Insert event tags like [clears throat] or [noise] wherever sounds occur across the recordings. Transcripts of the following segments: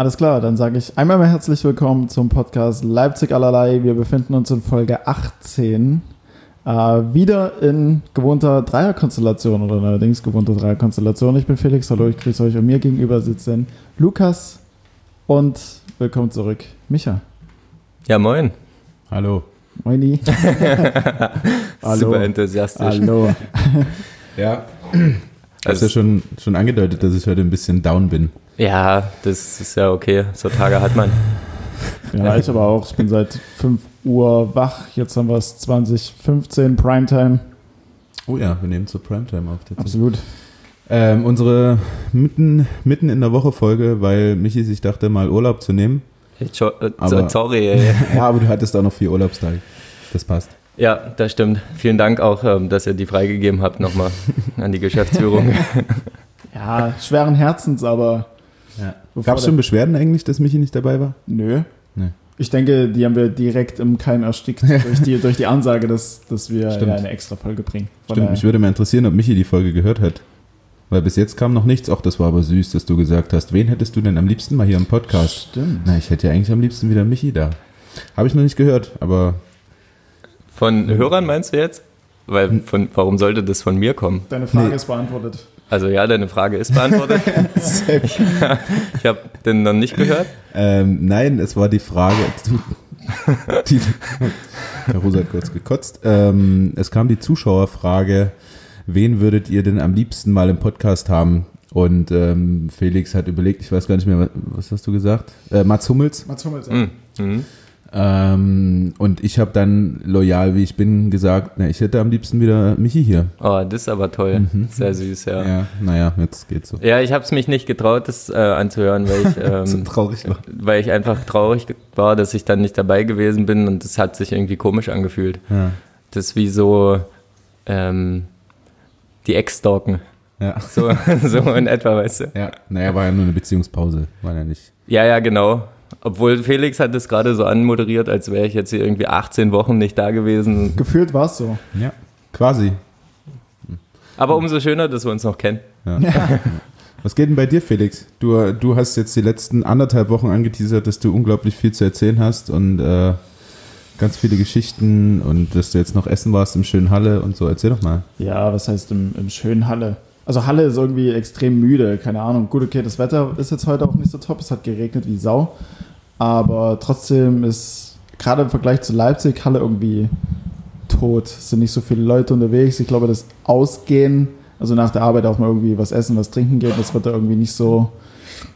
Alles klar, dann sage ich einmal mehr herzlich willkommen zum Podcast Leipzig allerlei. Wir befinden uns in Folge 18. Äh, wieder in gewohnter Dreierkonstellation oder allerdings gewohnter Dreierkonstellation. Ich bin Felix, hallo, ich grüße euch und mir gegenüber sitzen Lukas und willkommen zurück, Micha. Ja, moin. Hallo. Moini. [laughs] Hallo. Super enthusiastisch. Hallo. ja. Hast ja schon, schon angedeutet, dass ich heute ein bisschen down bin. Ja, das ist ja okay. So Tage hat man. Ja, ich aber auch. Ich bin seit 5 Uhr wach. Jetzt haben wir es 2015, Primetime. Oh ja, wir nehmen zur Primetime auf. Absolut. Ähm, unsere mitten, mitten in der Woche Folge, weil Michi sich dachte, mal Urlaub zu nehmen. Ich, äh, aber, sorry. [laughs] Ey. ja, aber du hattest auch noch vier Urlaubstage. Das passt. Ja, das stimmt. Vielen Dank auch, ähm, dass ihr die freigegeben habt nochmal an die Geschäftsführung. [laughs] ja, schweren Herzens, aber. Ja. Gab es schon Beschwerden eigentlich, dass Michi nicht dabei war? Nö. Nee. Ich denke, die haben wir direkt im Keim erstickt [laughs] durch, die, durch die Ansage, dass, dass wir ja eine extra Folge bringen. Von Stimmt, mich würde mal interessieren, ob Michi die Folge gehört hat. Weil bis jetzt kam noch nichts. Auch das war aber süß, dass du gesagt hast, wen hättest du denn am liebsten mal hier im Podcast? Stimmt. Na, ich hätte ja eigentlich am liebsten wieder Michi da. Habe ich noch nicht gehört, aber von Hörern meinst du jetzt? Weil hm. von, warum sollte das von mir kommen? Deine Frage nee. ist beantwortet. Also ja, deine Frage ist beantwortet. [laughs] [laughs] ich ich habe den noch nicht gehört. Ähm, nein, es war die Frage. [laughs] die, der Rosa hat kurz gekotzt. Ähm, es kam die Zuschauerfrage, wen würdet ihr denn am liebsten mal im Podcast haben? Und ähm, Felix hat überlegt, ich weiß gar nicht mehr, was hast du gesagt? Äh, Mats Hummels. Mats Hummels, ja. Mhm. Ähm, und ich habe dann loyal, wie ich bin, gesagt, na, ich hätte am liebsten wieder Michi hier. Oh, das ist aber toll. Mhm. Sehr süß, ja. Ja, naja, jetzt geht's so. Ja, ich habe es mich nicht getraut, das äh, anzuhören, weil ich, [laughs] ähm, so traurig war. weil ich einfach traurig war, dass ich dann nicht dabei gewesen bin und das hat sich irgendwie komisch angefühlt. Ja. Das ist wie so ähm, die Ex-Stalken. Ja. So, [laughs] so in etwa, weißt du. Ja, naja, war ja nur eine Beziehungspause, war ja nicht. Ja, ja, genau. Obwohl Felix hat es gerade so anmoderiert, als wäre ich jetzt hier irgendwie 18 Wochen nicht da gewesen. Gefühlt war es so. Ja, quasi. Aber umso schöner, dass wir uns noch kennen. Ja. Ja. [laughs] Was geht denn bei dir, Felix? Du, du hast jetzt die letzten anderthalb Wochen angeteasert, dass du unglaublich viel zu erzählen hast und äh, ganz viele Geschichten und dass du jetzt noch essen warst im schönen Halle und so. Erzähl doch mal. Ja, was heißt im, im schönen Halle? Also Halle ist irgendwie extrem müde, keine Ahnung. Gut, okay, das Wetter ist jetzt heute auch nicht so top. Es hat geregnet wie Sau. Aber trotzdem ist gerade im Vergleich zu Leipzig Halle irgendwie tot. Es sind nicht so viele Leute unterwegs. Ich glaube, das Ausgehen, also nach der Arbeit auch mal irgendwie was essen, was trinken geht, das wird da irgendwie nicht so,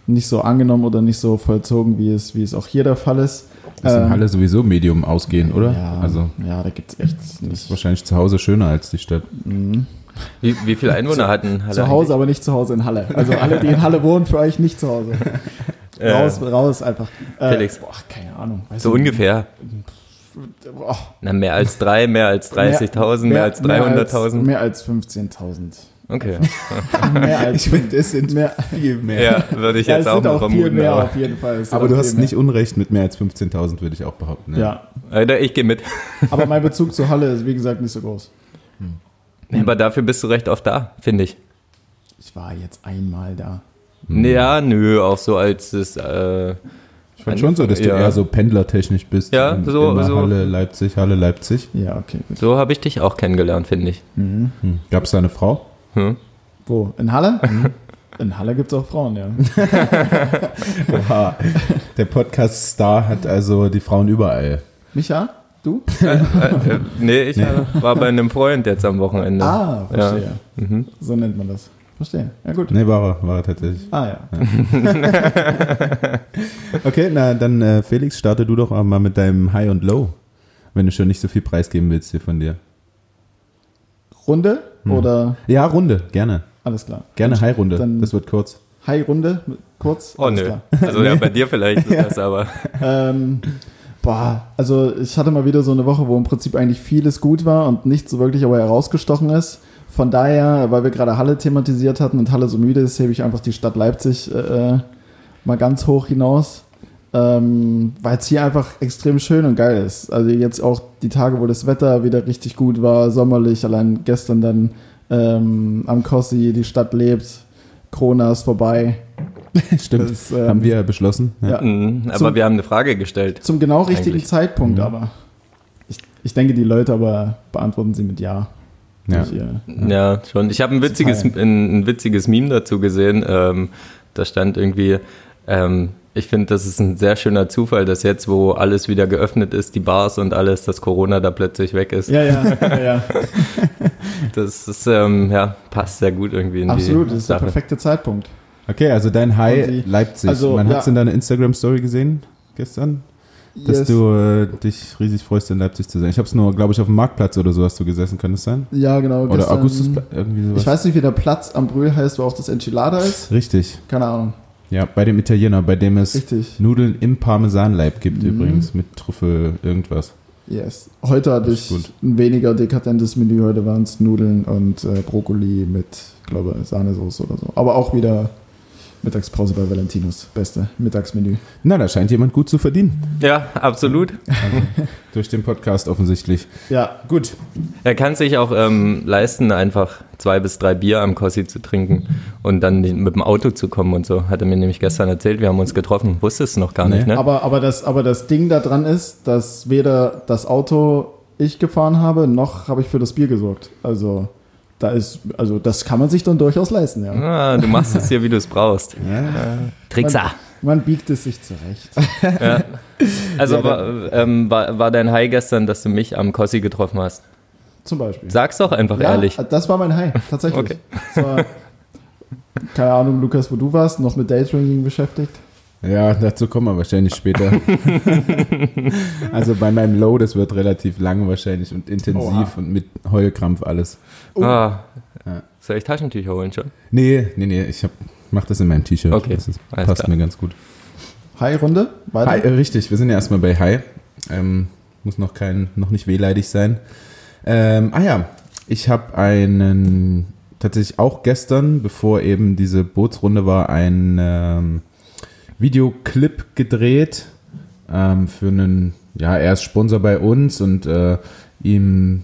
nicht so angenommen oder nicht so vollzogen, wie es, wie es auch hier der Fall ist. Das ist in ähm, Halle sowieso Medium ausgehen, oder? Ja, also, ja da gibt es echt nicht. Das ist wahrscheinlich zu Hause schöner als die Stadt. Mhm. Wie, wie viele Einwohner hatten Halle? Zu Hause, eigentlich? aber nicht zu Hause in Halle. Also alle, die in Halle wohnen, für euch nicht zu Hause. [laughs] raus, äh, raus einfach. Äh, Felix. Boah, keine Ahnung. so nicht. ungefähr. Boah. Na, mehr als drei, mehr als 30.000, mehr, mehr, als 300.000. Mehr als, als 15.000. Okay. [laughs] mehr als, ich finde, das sind mehr, viel mehr. Ja, würde ich jetzt ja, auch mal vermuten. Viel mehr aber. auf jeden Fall. Aber du hast nicht Unrecht mit mehr als 15.000, würde ich auch behaupten. Ja. ja. Ich gehe mit. [laughs] aber mein Bezug zur Halle ist, wie gesagt, nicht so groß. Hm. Aber dafür bist du recht oft da, finde ich. Ich war jetzt einmal da. Mhm. Ja, nö, auch so als es. Äh, ich fand schon so, dass du eher so pendlertechnisch bist. Ja, so, so. Halle, Leipzig, Halle, Leipzig. Ja, okay. Gut. So habe ich dich auch kennengelernt, finde ich. Mhm. Hm. Gab es da eine Frau? Hm? Wo? In Halle? [laughs] Mhm. In Halle gibt es auch Frauen, ja. [laughs] Der Podcast-Star hat also die Frauen überall. Micha? Du? Äh, äh, äh, nee, ich nee. war bei einem Freund jetzt am Wochenende. Ah, verstehe. Ja. Mhm. So nennt man das. Verstehe. Ja, gut. Nee, war er, war er tatsächlich. Ah, ja. ja. [laughs] okay, na dann, äh, Felix, starte du doch mal mit deinem High und Low, wenn du schon nicht so viel preisgeben willst hier von dir. Runde hm. oder? Ja, Runde, gerne. Alles klar. Gerne High-Runde, das wird kurz. High-Runde, kurz? Oh, nö. Klar. Also ja, [laughs] bei dir vielleicht ist das aber. ähm, boah, also ich hatte mal wieder so eine Woche, wo im Prinzip eigentlich vieles gut war und nichts so wirklich aber herausgestochen ist. Von daher, weil wir gerade Halle thematisiert hatten und Halle so müde ist, hebe ich einfach die Stadt Leipzig äh, mal ganz hoch hinaus. Ähm, weil es hier einfach extrem schön und geil ist. Also jetzt auch die Tage, wo das Wetter wieder richtig gut war, sommerlich, allein gestern dann ähm, am Kossi, die Stadt lebt, Corona ist vorbei. [laughs] Stimmt, Das, ähm, haben wir beschlossen. Ja. Ja. Mhm, aber Zum- wir haben eine Frage gestellt. Zum genau richtigen Eigentlich. Zeitpunkt Mhm. aber. Ich, ich denke, die Leute aber beantworten sie mit Ja. Ja. Ihr- Ja, schon. Ich habe ein witziges, ein, ein witziges Meme dazu gesehen. Ähm, da stand irgendwie, ähm, ich finde, das ist ein sehr schöner Zufall, dass jetzt, wo alles wieder geöffnet ist, die Bars und alles, dass Corona da plötzlich weg ist. Ja, ja, ja, ja. [laughs] Das ist, ähm, ja, passt sehr gut irgendwie in absolut. die Das ist der Sache. perfekte Zeitpunkt. Okay, also dein High die- Leipzig. also, Man ja. hat es in deiner Instagram-Story gesehen gestern, dass Yes. du äh, dich riesig freust, in Leipzig zu sein. Ich habe es nur, glaube ich, auf dem Marktplatz oder so hast du gesessen, kann das sein? Ja, genau. Oder gestern- Augustusplatz, irgendwie sowas. Ich weiß nicht, wie der Platz am Brühl heißt, wo auch das Enchilada ist. Richtig. Keine Ahnung. Ja, bei dem Italiener, bei dem es Richtig. Nudeln im Parmesanleib gibt Mhm. übrigens, mit Trüffel irgendwas. Yes. Heute hatte ich gut. ein weniger dekadentes Menü. Heute waren es Nudeln und äh, Brokkoli mit, glaube Sahnesoße oder so. Aber auch wieder Mittagspause bei Valentinos. Beste Mittagsmenü. Na, da scheint jemand gut zu verdienen. Ja, absolut. Durch den Podcast offensichtlich. Ja, Gut. Er kann sich auch ähm, leisten, einfach zwei bis drei Bier am Kossi zu trinken und dann mit dem Auto zu kommen und so. Hat er mir nämlich gestern erzählt, wir haben uns getroffen. Wusstest du noch gar Nee. nicht, ne? aber, aber, das, aber das Ding da dran ist, dass weder das Auto ich gefahren habe, noch habe ich für das Bier gesorgt. Also, da ist, also das kann man sich dann durchaus leisten, ja. Ah, du machst es hier, wie du es brauchst. [laughs] Kriegst er. Man biegt es sich zurecht. [laughs] Also Ja, war, ähm, war, war dein High gestern, dass du mich am Kossi getroffen hast? Zum Beispiel. Sag's doch einfach ja, ehrlich. das war mein High, tatsächlich. Okay. Das war, keine Ahnung, Lukas, wo du warst, noch mit Daydrinking beschäftigt. Ja, dazu kommen wir wahrscheinlich später. [laughs] also bei meinem Low, das wird relativ lang wahrscheinlich und intensiv Oha. und mit Heulkrampf alles. Ah, Ja. soll ich Taschentücher holen schon? Nee, nee, nee, ich hab, mach das in meinem T-Shirt. Okay, Das ist, alles passt klar. mir ganz gut. High-Runde, weiter. Hi, äh, richtig, wir sind ja erstmal bei Hi. Ähm, muss noch kein, noch nicht wehleidig sein. Ähm, ah ja, ich habe einen, tatsächlich auch gestern, bevor eben diese Bootsrunde war, einen ähm, Videoclip gedreht ähm, für einen, ja, er ist Sponsor bei uns und äh, ihm,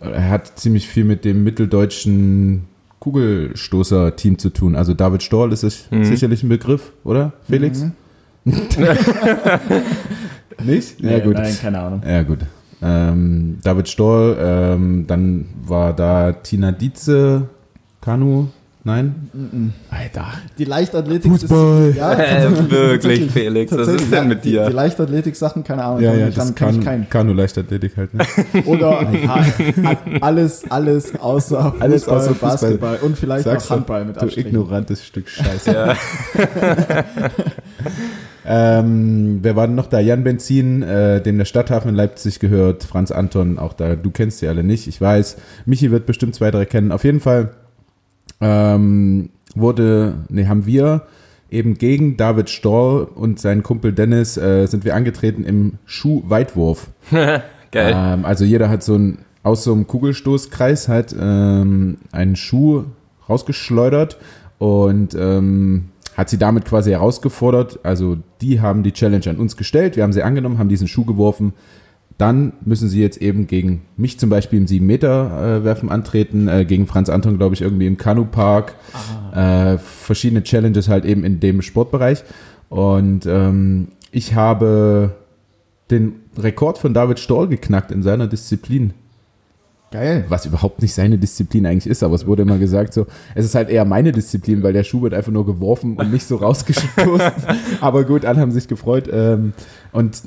er hat ziemlich viel mit dem mitteldeutschen Kugelstoßer-Team zu tun. Also David Storl ist es Mhm. sicherlich ein Begriff, oder, Felix? Mhm. [laughs] Nicht? Nee, Nein, keine Ahnung. Ja, gut. Ähm, David Stoll, ähm, dann war da Tina Dietze, Kanu, nein? Alter. Die Leichtathletik Fußball. ist. Ja, [laughs] Äh, wirklich. Felix, was ist denn ja, mit Die, dir? die Leichtathletik-Sachen, keine Ahnung. Ja, kann ja, ich- das kann, kann ich keinen. Kanu Leichtathletik halt. Ne? [laughs] Oder ja, alles, alles außer Fußball, Alles außer Fußball. Basketball und vielleicht Sag's noch Handball mit Du Abstrichen. ignorantes Stück Scheiße. Ja. [laughs] ähm, wer war denn noch da? Jan Benzin, äh, dem der Stadthafen in Leipzig gehört, Franz Anton, auch da, du kennst sie alle nicht, ich weiß. Michi wird bestimmt zwei, drei kennen. Auf jeden Fall ähm, wurde, nee, haben wir eben gegen David Stoll und seinen Kumpel Dennis äh, sind wir angetreten im Schuhweitwurf. [laughs] Geil. Ähm, also jeder hat so ein, aus so einem Kugelstoßkreis halt ähm, einen Schuh rausgeschleudert und ähm, hat sie damit quasi herausgefordert. Also die haben die Challenge an uns gestellt, wir haben sie angenommen, haben diesen Schuh geworfen. Dann müssen sie jetzt eben gegen mich zum Beispiel im 7-Meter-Werfen antreten, äh, gegen Franz Anton, glaube ich, irgendwie im Kanupark. Äh, verschiedene Challenges halt eben in dem Sportbereich. Und ähm, ich habe den Rekord von David Stoll geknackt in seiner Disziplin. Geil. Was überhaupt nicht seine Disziplin eigentlich ist, aber es wurde immer gesagt so, es ist halt eher meine Disziplin, weil der Schuh wird einfach nur geworfen und nicht so rausgestoßen. [laughs] aber gut, alle haben sich gefreut. Ähm, und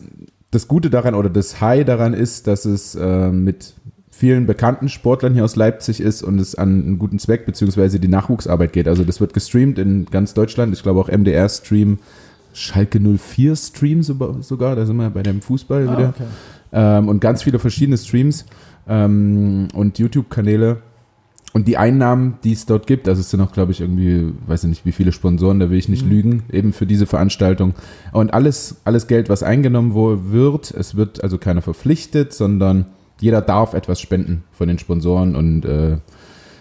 das Gute daran oder das High daran ist, dass es ähm, mit vielen bekannten Sportlern hier aus Leipzig ist und es an einen guten Zweck beziehungsweise die Nachwuchsarbeit geht. Also das wird gestreamt in ganz Deutschland. Ich glaube auch MDR Stream, Schalke 04 Stream sogar, sogar. da sind wir bei dem Fußball wieder Ah, okay. ähm, und ganz viele verschiedene Streams ähm, und YouTube-Kanäle. Und die Einnahmen, die es dort gibt, also es sind auch, glaube ich, irgendwie, weiß ich nicht, wie viele Sponsoren, da will ich nicht Mhm. lügen, eben für diese Veranstaltung. Und alles, alles Geld, was eingenommen wird, es wird also keiner verpflichtet, sondern jeder darf etwas spenden von den Sponsoren. Und äh,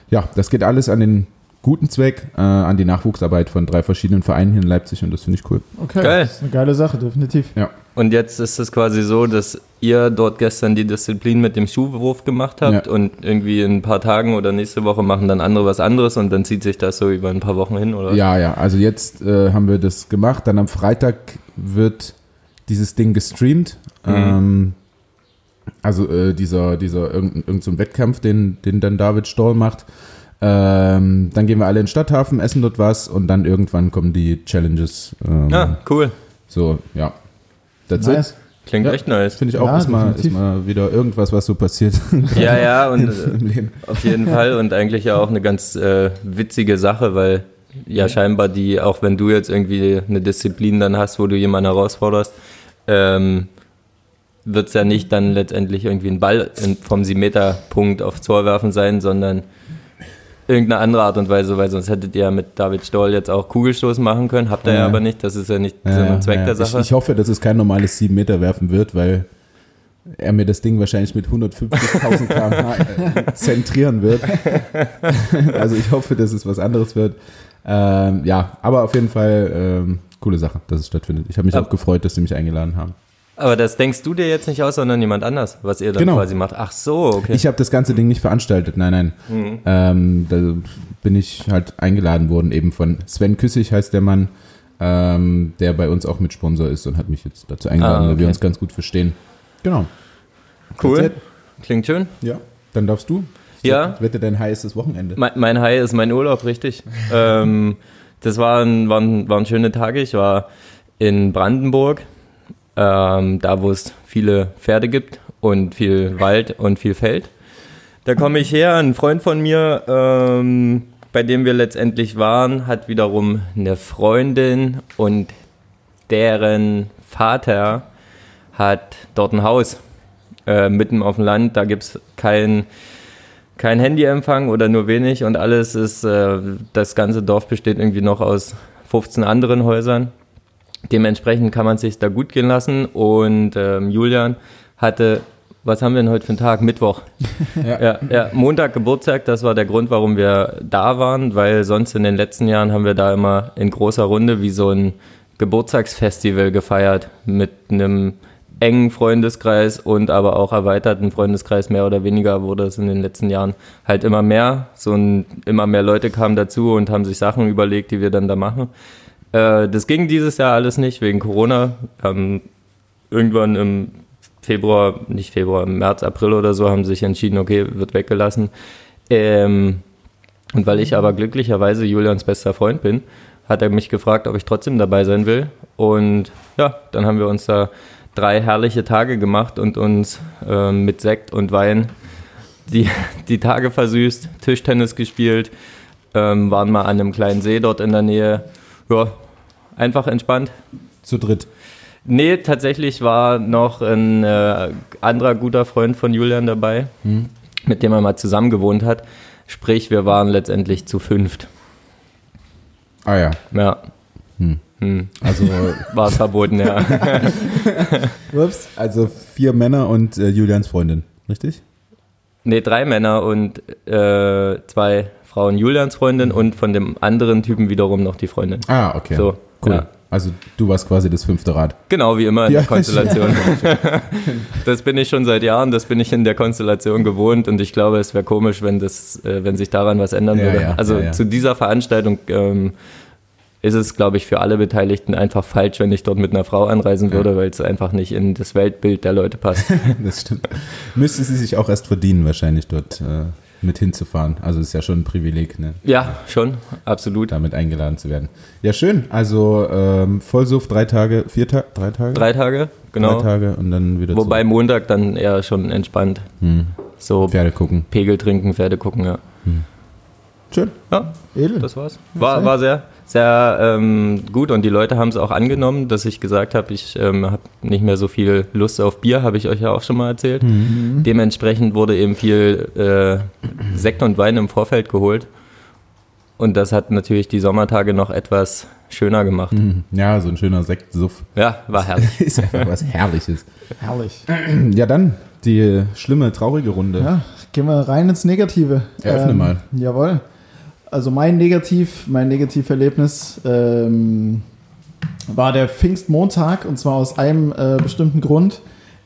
ja, das geht alles an den guten Zweck, äh, an die Nachwuchsarbeit von drei verschiedenen Vereinen hier in Leipzig und das finde ich cool. Okay, Geil. das ist eine geile Sache, definitiv. Ja. Und jetzt ist es quasi so, dass ihr dort gestern die Disziplin mit dem Schuhwurf gemacht habt ja. und irgendwie in ein paar Tagen oder nächste Woche machen dann andere was anderes und dann zieht sich das so über ein paar Wochen hin, oder? Ja, ja. Also jetzt äh, haben wir das gemacht. Dann am Freitag wird dieses Ding gestreamt. Mhm. Ähm, also äh, dieser, dieser irgendein, irgendein so Wettkampf, den, den dann David Stoll macht. Ähm, dann gehen wir alle in den Stadthafen, essen dort was und dann irgendwann kommen die Challenges. Ähm, ja, cool. So, ja. That's nice. it. Klingt ja, echt nice. Finde ich auch, ja, ist, mal, ist mal wieder irgendwas, was so passiert. [laughs] Ja, ja, und [laughs] auf jeden Fall und eigentlich ja auch eine ganz äh, witzige Sache, weil ja scheinbar die, auch wenn du jetzt irgendwie eine Disziplin dann hast, wo du jemanden herausforderst, ähm, wird es ja nicht dann letztendlich irgendwie ein Ball vom 7-Meter-Punkt aufs Tor werfen sein, sondern irgendeine andere Art und Weise, weil sonst hättet ihr ja mit David Stoll jetzt auch Kugelstoßen machen können. Habt ihr ja, ja aber nicht. Das ist ja nicht ja, Sinn und Zweck der Sache. Ich, ich, hoffe, dass es kein normales 7 Meter werfen wird, weil er mir das Ding wahrscheinlich mit 150.000 [laughs] km/h äh, zentrieren wird. [laughs] also ich hoffe, dass es was anderes wird. Ähm, ja, aber auf jeden Fall ähm, coole Sache, dass es stattfindet. Ich habe mich auch gefreut, dass sie mich eingeladen haben. Aber das denkst du dir jetzt nicht aus, sondern jemand anders, was ihr dann genau. quasi macht. Ach so, okay. Ich habe das ganze Ding nicht veranstaltet, nein, nein. Mhm. Ähm, da bin ich halt eingeladen worden, eben von Sven Küssig heißt der Mann, ähm, der bei uns auch Mitsponsor ist und hat mich jetzt dazu eingeladen, ah, okay. weil wir uns ganz gut verstehen. Genau. Cool. Klingt schön. Ja, dann darfst du. Ja. Wette, dein High ist das Wochenende. Mein, mein High ist mein Urlaub, richtig. [laughs] ähm, das waren, waren, waren schöne Tage. Ich war in Brandenburg ähm, da wo es viele Pferde gibt und viel Wald und viel Feld. Da komme ich her, ein Freund von mir, ähm, bei dem wir letztendlich waren, hat wiederum eine Freundin und deren Vater hat dort ein Haus äh, mitten auf dem Land. Da gibt es kein, kein Handyempfang oder nur wenig und alles ist, äh, das ganze Dorf besteht irgendwie noch aus 15 anderen Häusern. Dementsprechend kann man sich da gut gehen lassen. Und ähm, Julian hatte, was haben wir denn heute für einen Tag? Mittwoch. [laughs] ja. Ja, ja, Montag Geburtstag, das war der Grund, warum wir da waren, weil sonst in den letzten Jahren haben wir da immer in großer Runde wie so ein Geburtstagsfestival gefeiert mit einem engen Freundeskreis und aber auch erweiterten Freundeskreis, mehr oder weniger wurde es in den letzten Jahren halt immer mehr. So ein, immer mehr Leute kamen dazu und haben sich Sachen überlegt, die wir dann da machen. Äh, das ging dieses Jahr alles nicht wegen Corona. Ähm, irgendwann im Februar, nicht Februar, im März, April oder so haben sie sich entschieden, okay, wird weggelassen. Ähm, und weil ich aber glücklicherweise Julians bester Freund bin, hat er mich gefragt, ob ich trotzdem dabei sein will. Und ja, dann haben wir uns da drei herrliche Tage gemacht und uns äh, mit Sekt und Wein die, [laughs] die Tage versüßt, Tischtennis gespielt, ähm, waren mal an einem kleinen See dort in der Nähe. Ja, einfach entspannt. Zu dritt? Nee, tatsächlich war noch ein äh, anderer guter Freund von Julian dabei, hm. mit dem er mal zusammen gewohnt hat. Sprich, wir waren letztendlich zu fünft. Ah ja. Ja. Hm. Hm. Also [laughs] war es verboten, ja. [laughs] Ups. Also vier Männer und äh, Julians Freundin, richtig? Nee, drei Männer und äh, zwei Frauen. Julians Freundin und von dem anderen Typen wiederum noch die Freundin. Ah, okay. So. Cool. Ja. Also du warst quasi das fünfte Rad. Genau, wie immer in ja, der Konstellation. [laughs] das bin ich schon seit Jahren, das bin ich in der Konstellation gewohnt und ich glaube, es wäre komisch, wenn, das, äh, wenn sich daran was ändern ja, würde. also zu dieser Veranstaltung ähm, ist es, glaube ich, für alle Beteiligten einfach falsch, wenn ich dort mit einer Frau anreisen würde, weil es einfach nicht in das Weltbild der Leute passt. [laughs] das stimmt. Müsste sie sich auch erst verdienen, wahrscheinlich dort. Äh mit hinzufahren. Also ist ja schon ein Privileg, ne? Ja, schon, absolut. Damit eingeladen zu werden. Ja, schön. Also ähm, Vollsuff, drei Tage, vier Tage, drei Tage? Drei Tage, genau. Drei Tage und dann wieder Wobei zurück. Montag dann eher schon entspannt. Hm. So Pferde gucken. Pegel trinken, Pferde gucken, ja. Hm. Schön. Ja, Edel. das war's. War, war sehr, sehr ähm, gut und die Leute haben es auch angenommen, dass ich gesagt habe, ich ähm, habe nicht mehr so viel Lust auf Bier, habe ich euch ja auch schon mal erzählt. Mhm. Dementsprechend wurde eben viel äh, Sekt und Wein im Vorfeld geholt. Und das hat natürlich die Sommertage noch etwas schöner gemacht. Mhm. Ja, so ein schöner Sektsuff. Ja, war herrlich. [laughs] ist einfach was Herrliches. Herrlich. Ja, dann die schlimme, traurige Runde. Ja, gehen wir rein ins Negative. Eröffne ähm, mal. Jawohl also mein Negativ, mein Negativerlebnis, ähm, war der Pfingstmontag und zwar aus einem äh, bestimmten Grund.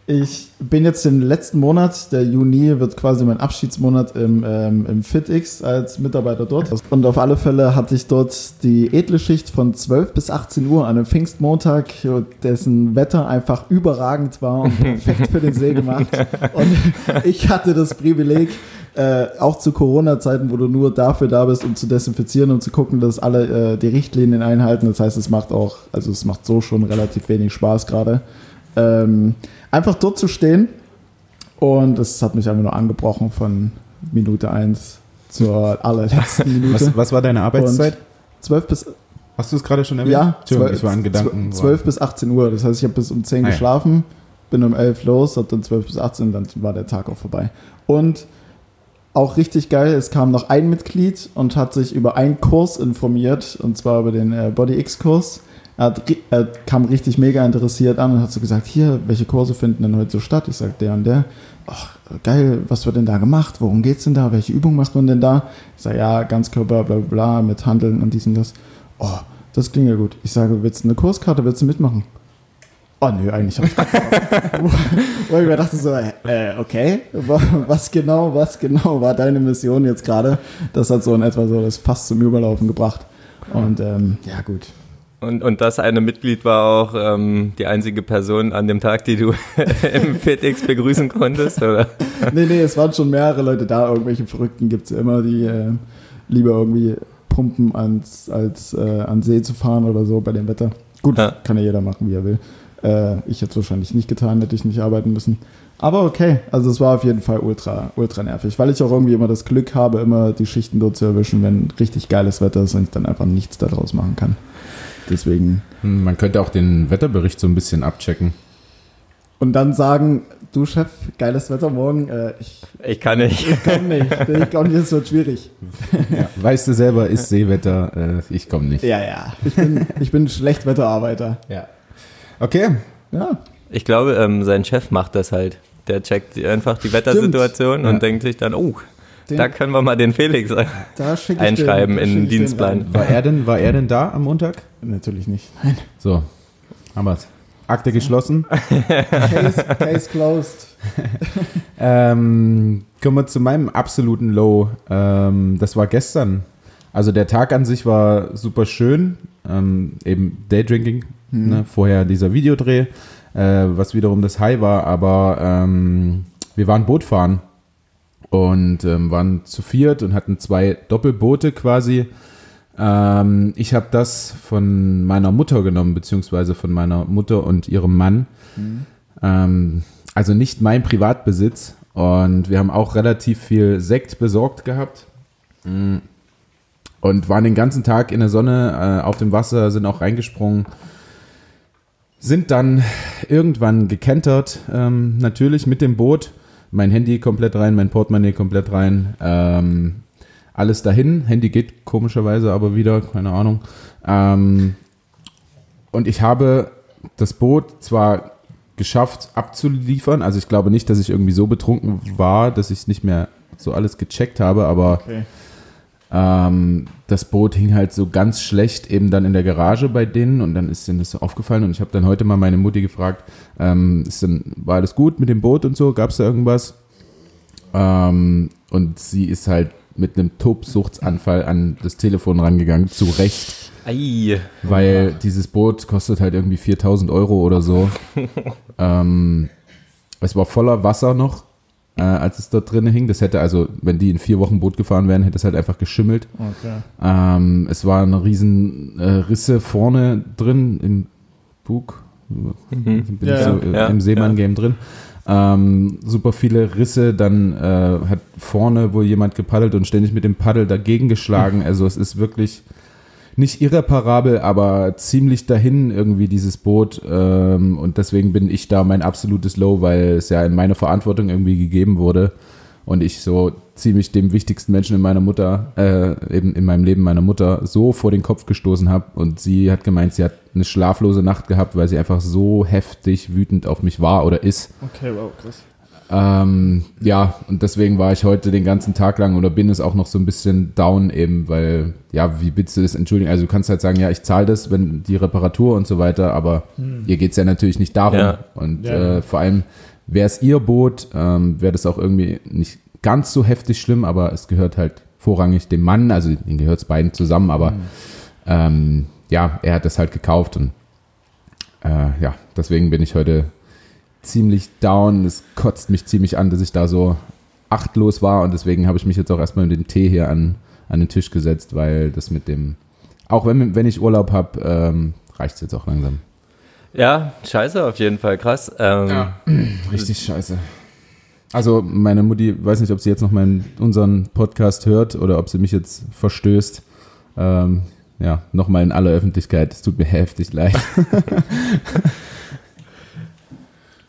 Ich bin jetzt den letzten Monat, der Juni wird quasi mein Abschiedsmonat im, ähm, im FitX als Mitarbeiter dort. Und auf alle Fälle hatte ich dort die edle Schicht von 12 bis 18 Uhr an einem Pfingstmontag, dessen Wetter einfach überragend war und perfekt für den See gemacht. [laughs] Und ich hatte das Privileg, äh, auch zu Corona-Zeiten, wo du nur dafür da bist, um zu desinfizieren und zu gucken, dass alle äh, die Richtlinien einhalten. Das heißt, es macht auch, also es macht so schon relativ wenig Spaß gerade. Ähm, einfach dort zu stehen und es hat mich einfach nur angebrochen von Minute 1 zur allerletzten [laughs] Minute. Was, was war deine Arbeitszeit? Und 12 bis. Hast du es gerade schon erwähnt? Ja, 12, ich war in Gedanken. 12 bis 18 Uhr. Das heißt, ich habe bis um 10 ah, geschlafen, bin um 11 los, habe dann 12 bis 18 und dann war der Tag auch vorbei. Und auch richtig geil, es kam noch ein Mitglied und hat sich über einen Kurs informiert, und zwar über den äh, Body X-Kurs. Er, er, kam richtig mega interessiert an und hat so gesagt, hier, welche Kurse finden denn heute so statt? Ich sage, der und der. Ach, geil, was wird denn da gemacht? Worum geht's denn da? Welche Übung macht man denn da? Ich sage, ja, Ganzkörper, bla bla bla, mit Handeln und dies und das. Oh, das klingt ja gut. Ich sage, willst du eine Kurskarte, willst du mitmachen? Oh nö, eigentlich habe ich. [laughs] Wo ich mir dachte so, äh, okay, was genau, was genau war deine Mission jetzt gerade? Das hat so in etwa so das fast zum Überlaufen gebracht. Und ähm, ja gut, und, und das eine Mitglied war auch ähm, die einzige Person an dem Tag, die du [laughs] im FitX begrüßen konntest, oder? [laughs] nee, nee, es waren schon mehrere Leute da. Irgendwelche Verrückten gibt es ja immer, die äh, lieber irgendwie pumpen, ans, als äh, an See zu fahren oder so bei dem Wetter. Gut, ja. kann ja jeder machen, wie er will. Äh, ich hätte es wahrscheinlich nicht getan, hätte ich nicht arbeiten müssen. Aber okay, also es war auf jeden Fall ultra, ultra nervig, weil ich auch irgendwie immer das Glück habe, immer die Schichten dort zu erwischen, wenn richtig geiles Wetter ist und ich dann einfach nichts daraus machen kann. Deswegen. Hm, man könnte auch den Wetterbericht so ein bisschen abchecken. Und dann sagen, du Chef, geiles Wetter morgen. Äh, ich, ich kann nicht. Ich komme nicht. [laughs] Ich komme nicht, es wird schwierig. Ja, weißt du selber, ist Seewetter, äh, ich komme nicht. Ja, ja. Ich bin, ich bin Schlechtwetterarbeiter. Ja. Okay. Ja. Ich glaube, ähm, sein Chef macht das halt. Der checkt einfach die Wettersituation und denkt sich dann, oh, den, da können wir mal den Felix [laughs] einschreiben den, in den Dienstplan. War er, denn, war er denn da am Montag? Natürlich nicht. Nein. So, haben wir's. Akte geschlossen. [laughs] case, case closed. [laughs] ähm, kommen wir zu meinem absoluten Low. Ähm, das war gestern. Also der Tag an sich war super schön. Ähm, eben Daydrinking. Hm. Ne? Vorher dieser Videodreh, äh, was wiederum das High war. Aber ähm, wir waren Boot fahren und ähm, waren zu viert und hatten zwei Doppelboote quasi. Ähm, ich habe das von meiner Mutter genommen, beziehungsweise von meiner Mutter und ihrem Mann. Mhm. Ähm, also nicht mein Privatbesitz. Und wir haben auch relativ viel Sekt besorgt gehabt. Mhm. Und waren den ganzen Tag in der Sonne äh, auf dem Wasser, sind auch reingesprungen. Sind dann irgendwann gekentert, ähm, natürlich mit dem Boot mein Handy komplett rein, mein Portemonnaie komplett rein, ähm, alles dahin. Handy geht komischerweise aber wieder, keine Ahnung. Ähm, und ich habe das Boot zwar geschafft abzuliefern, also ich glaube nicht, dass ich irgendwie so betrunken war, dass ich nicht mehr so alles gecheckt habe, aber okay. Ähm, das Boot hing halt so ganz schlecht eben dann in der Garage bei denen und dann ist denen das so aufgefallen und ich habe dann heute mal meine Mutti gefragt, ähm, ist denn, war alles gut mit dem Boot und so, gab es da irgendwas? Ähm, und sie ist halt mit einem Tobsuchtsanfall an das Telefon rangegangen, zu Recht. Ei. Weil dieses Boot kostet halt irgendwie 4000 Euro oder so. [laughs] ähm, es war voller Wasser noch äh, als es dort drin hing. Das hätte also, wenn die in vier Wochen Boot gefahren wären, hätte es halt einfach geschimmelt. Okay. Ähm, es waren riesen äh, Risse vorne drin im Bug. Mhm. Bin ja, ich so äh, ja, im Seemann-Game ja. drin. Ähm, super viele Risse, dann äh, hat vorne wohl jemand gepaddelt und ständig mit dem Paddel dagegen geschlagen. Mhm. Also es ist wirklich nicht irreparabel, aber ziemlich dahin irgendwie dieses Boot. Ähm, und deswegen bin ich da mein absolutes Low, weil es ja in meine Verantwortung irgendwie gegeben wurde und ich so ziemlich dem wichtigsten Menschen in meiner Mutter, äh, eben in meinem Leben meiner Mutter, so vor den Kopf gestoßen habe. Und sie hat gemeint, sie hat eine schlaflose Nacht gehabt, weil sie einfach so heftig wütend auf mich war oder ist. Okay, wow, krass. Ähm, ja, und deswegen war ich heute den ganzen Tag lang oder bin es auch noch so ein bisschen down eben, weil, ja, wie willst du das entschuldigen? Also du kannst halt sagen, ja, ich zahle das, wenn die Reparatur und so weiter, aber hm. hier geht es ja natürlich nicht darum. Ja. Und ja. Äh, vor allem, wäre es ihr Boot, ähm, wäre das auch irgendwie nicht ganz so heftig schlimm, aber es gehört halt vorrangig dem Mann, also den gehört es beiden zusammen, aber hm. ähm, ja, er hat das halt gekauft und äh, ja, deswegen bin ich heute ziemlich down. Es kotzt mich ziemlich an, dass ich da so achtlos war und deswegen habe ich mich jetzt auch erstmal mit dem Tee hier an, an den Tisch gesetzt, weil das mit dem, auch wenn, wenn ich Urlaub habe, ähm, reicht es jetzt auch langsam. Ja, scheiße auf jeden Fall, krass. Ähm, ja, [clears throat] richtig scheiße. Also meine Mutti, weiß nicht, ob sie jetzt noch meinen, unseren Podcast hört oder ob sie mich jetzt verstößt. Ähm, ja, nochmal in aller Öffentlichkeit, es tut mir [laughs] heftig leid. [laughs]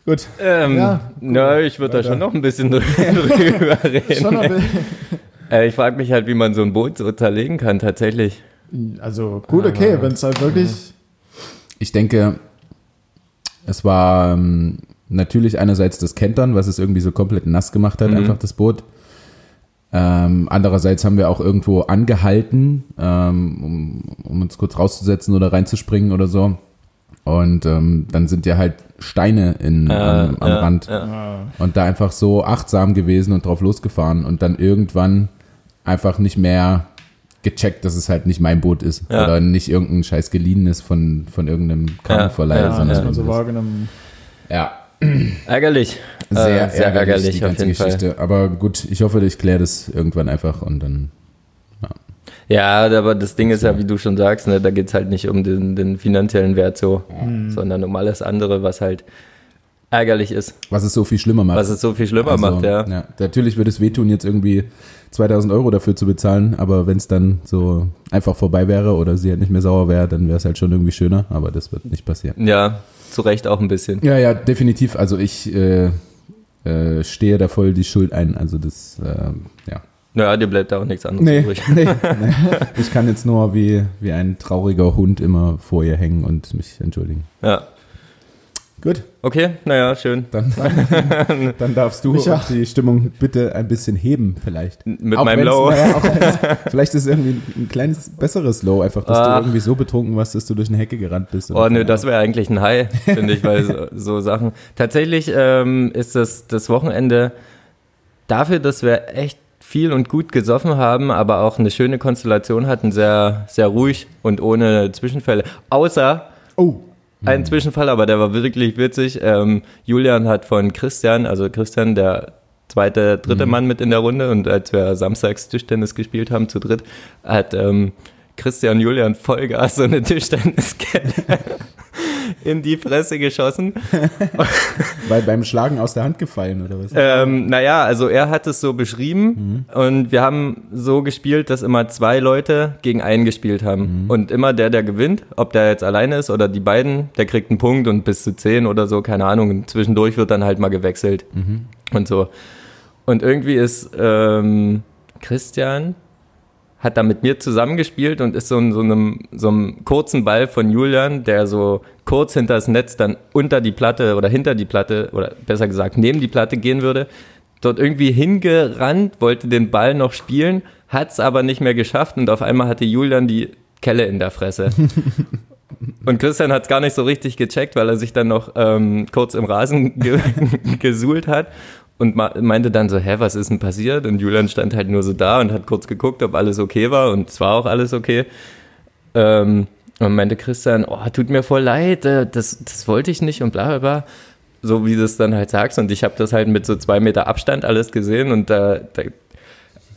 Gut. Ähm, ja, na, ich würde da schon noch ein bisschen [laughs] drüber [laughs] reden. [laughs] äh, ich frage mich halt, wie man so ein Boot so zerlegen kann, tatsächlich. Also gut, okay, wenn es halt wirklich. Ich denke, es war ähm, natürlich einerseits das Kentern, was es irgendwie so komplett nass gemacht hat, mhm. einfach das Boot. Ähm, andererseits haben wir auch irgendwo angehalten, ähm, um, um uns kurz rauszusetzen oder reinzuspringen oder so. Und ähm, dann sind ja halt Steine in, äh, am, am ja, Rand. Ja. Und da einfach so achtsam gewesen und drauf losgefahren und dann irgendwann einfach nicht mehr gecheckt, dass es halt nicht mein Boot ist. Ja. Oder nicht irgendein scheiß geliehenes von, von irgendeinem Kanuverleih. Ja, sondern ja, so wahrgenommen. Ja. Ärgerlich. Sehr, äh, sehr ärgerlich, ärgerlich, die ganze Geschichte. Fall. Aber gut, ich hoffe, ich kläre das irgendwann einfach und dann ja, aber das Ding ist ja, wie du schon sagst, ne, da geht es halt nicht um den, den finanziellen Wert so, mhm. sondern um alles andere, was halt ärgerlich ist. Was es so viel schlimmer macht. Was es so viel schlimmer also, macht, ja. ja. Natürlich würde es wehtun, jetzt irgendwie 2000 Euro dafür zu bezahlen, aber wenn es dann so einfach vorbei wäre oder sie halt nicht mehr sauer wäre, dann wäre es halt schon irgendwie schöner, aber das wird nicht passieren. Ja, zu Recht auch ein bisschen. Ja, ja, definitiv. Also ich äh, äh, stehe da voll die Schuld ein. Also das, äh, ja. Naja, dir bleibt da auch nichts anderes nee, übrig. [laughs] Nee, [laughs] nee. Ich kann jetzt nur wie, wie ein trauriger Hund immer vor ihr hängen und mich entschuldigen. Ja. Gut. Okay, naja, schön. Dann, dann, [laughs] dann darfst du die Stimmung bitte ein bisschen heben, vielleicht. Mit auch meinem Low. Naja, vielleicht ist es irgendwie ein kleines besseres Low, einfach, dass ah. du irgendwie so betrunken warst, dass du durch eine Hecke gerannt bist. Oh, nö, das wäre eigentlich ein High, finde ich, weil so, so, Sachen. Tatsächlich ähm, ist das, das Wochenende dafür, dass wir echt viel und gut gesoffen haben, aber auch eine schöne Konstellation hatten, sehr, sehr ruhig und ohne Zwischenfälle. Außer oh. ein Zwischenfall, aber der war wirklich witzig. Ähm, Julian hat von Christian, also Christian, der zweite, dritte mhm. Mann mit in der Runde und als wir samstags Tischtennis gespielt haben zu dritt, hat ähm, Christian Julian Vollgas so eine Tischtenniskette [laughs] in die Fresse geschossen. [laughs] Weil beim Schlagen aus der Hand gefallen oder was? Ähm, naja, also er hat es so beschrieben mhm. und wir haben so gespielt, dass immer zwei Leute gegen einen gespielt haben. Mhm. Und immer der, der gewinnt, ob der jetzt alleine ist oder die beiden, der kriegt einen Punkt und bis zu zehn oder so, keine Ahnung. Und zwischendurch wird dann halt mal gewechselt mhm. und so. Und irgendwie ist ähm, Christian hat da mit mir zusammengespielt und ist so in so einem, so einem kurzen Ball von Julian, der so kurz hinter das Netz dann unter die Platte oder hinter die Platte oder besser gesagt neben die Platte gehen würde, dort irgendwie hingerannt, wollte den Ball noch spielen, hat es aber nicht mehr geschafft und auf einmal hatte Julian die Kelle in der Fresse. [laughs] Und Christian hat es gar nicht so richtig gecheckt, weil er sich dann noch ähm, kurz im Rasen [laughs] ge gesuhlt hat und meinte dann so, hä, was ist denn passiert? Und Julian stand halt nur so da und hat kurz geguckt, ob alles okay war und es war auch alles okay. Ähm, und meinte Christian, oh, tut mir voll leid, äh, das, das wollte ich nicht und bla bla bla. So wie du es dann halt sagst. Und ich habe das halt mit so zwei Meter Abstand alles gesehen und da, da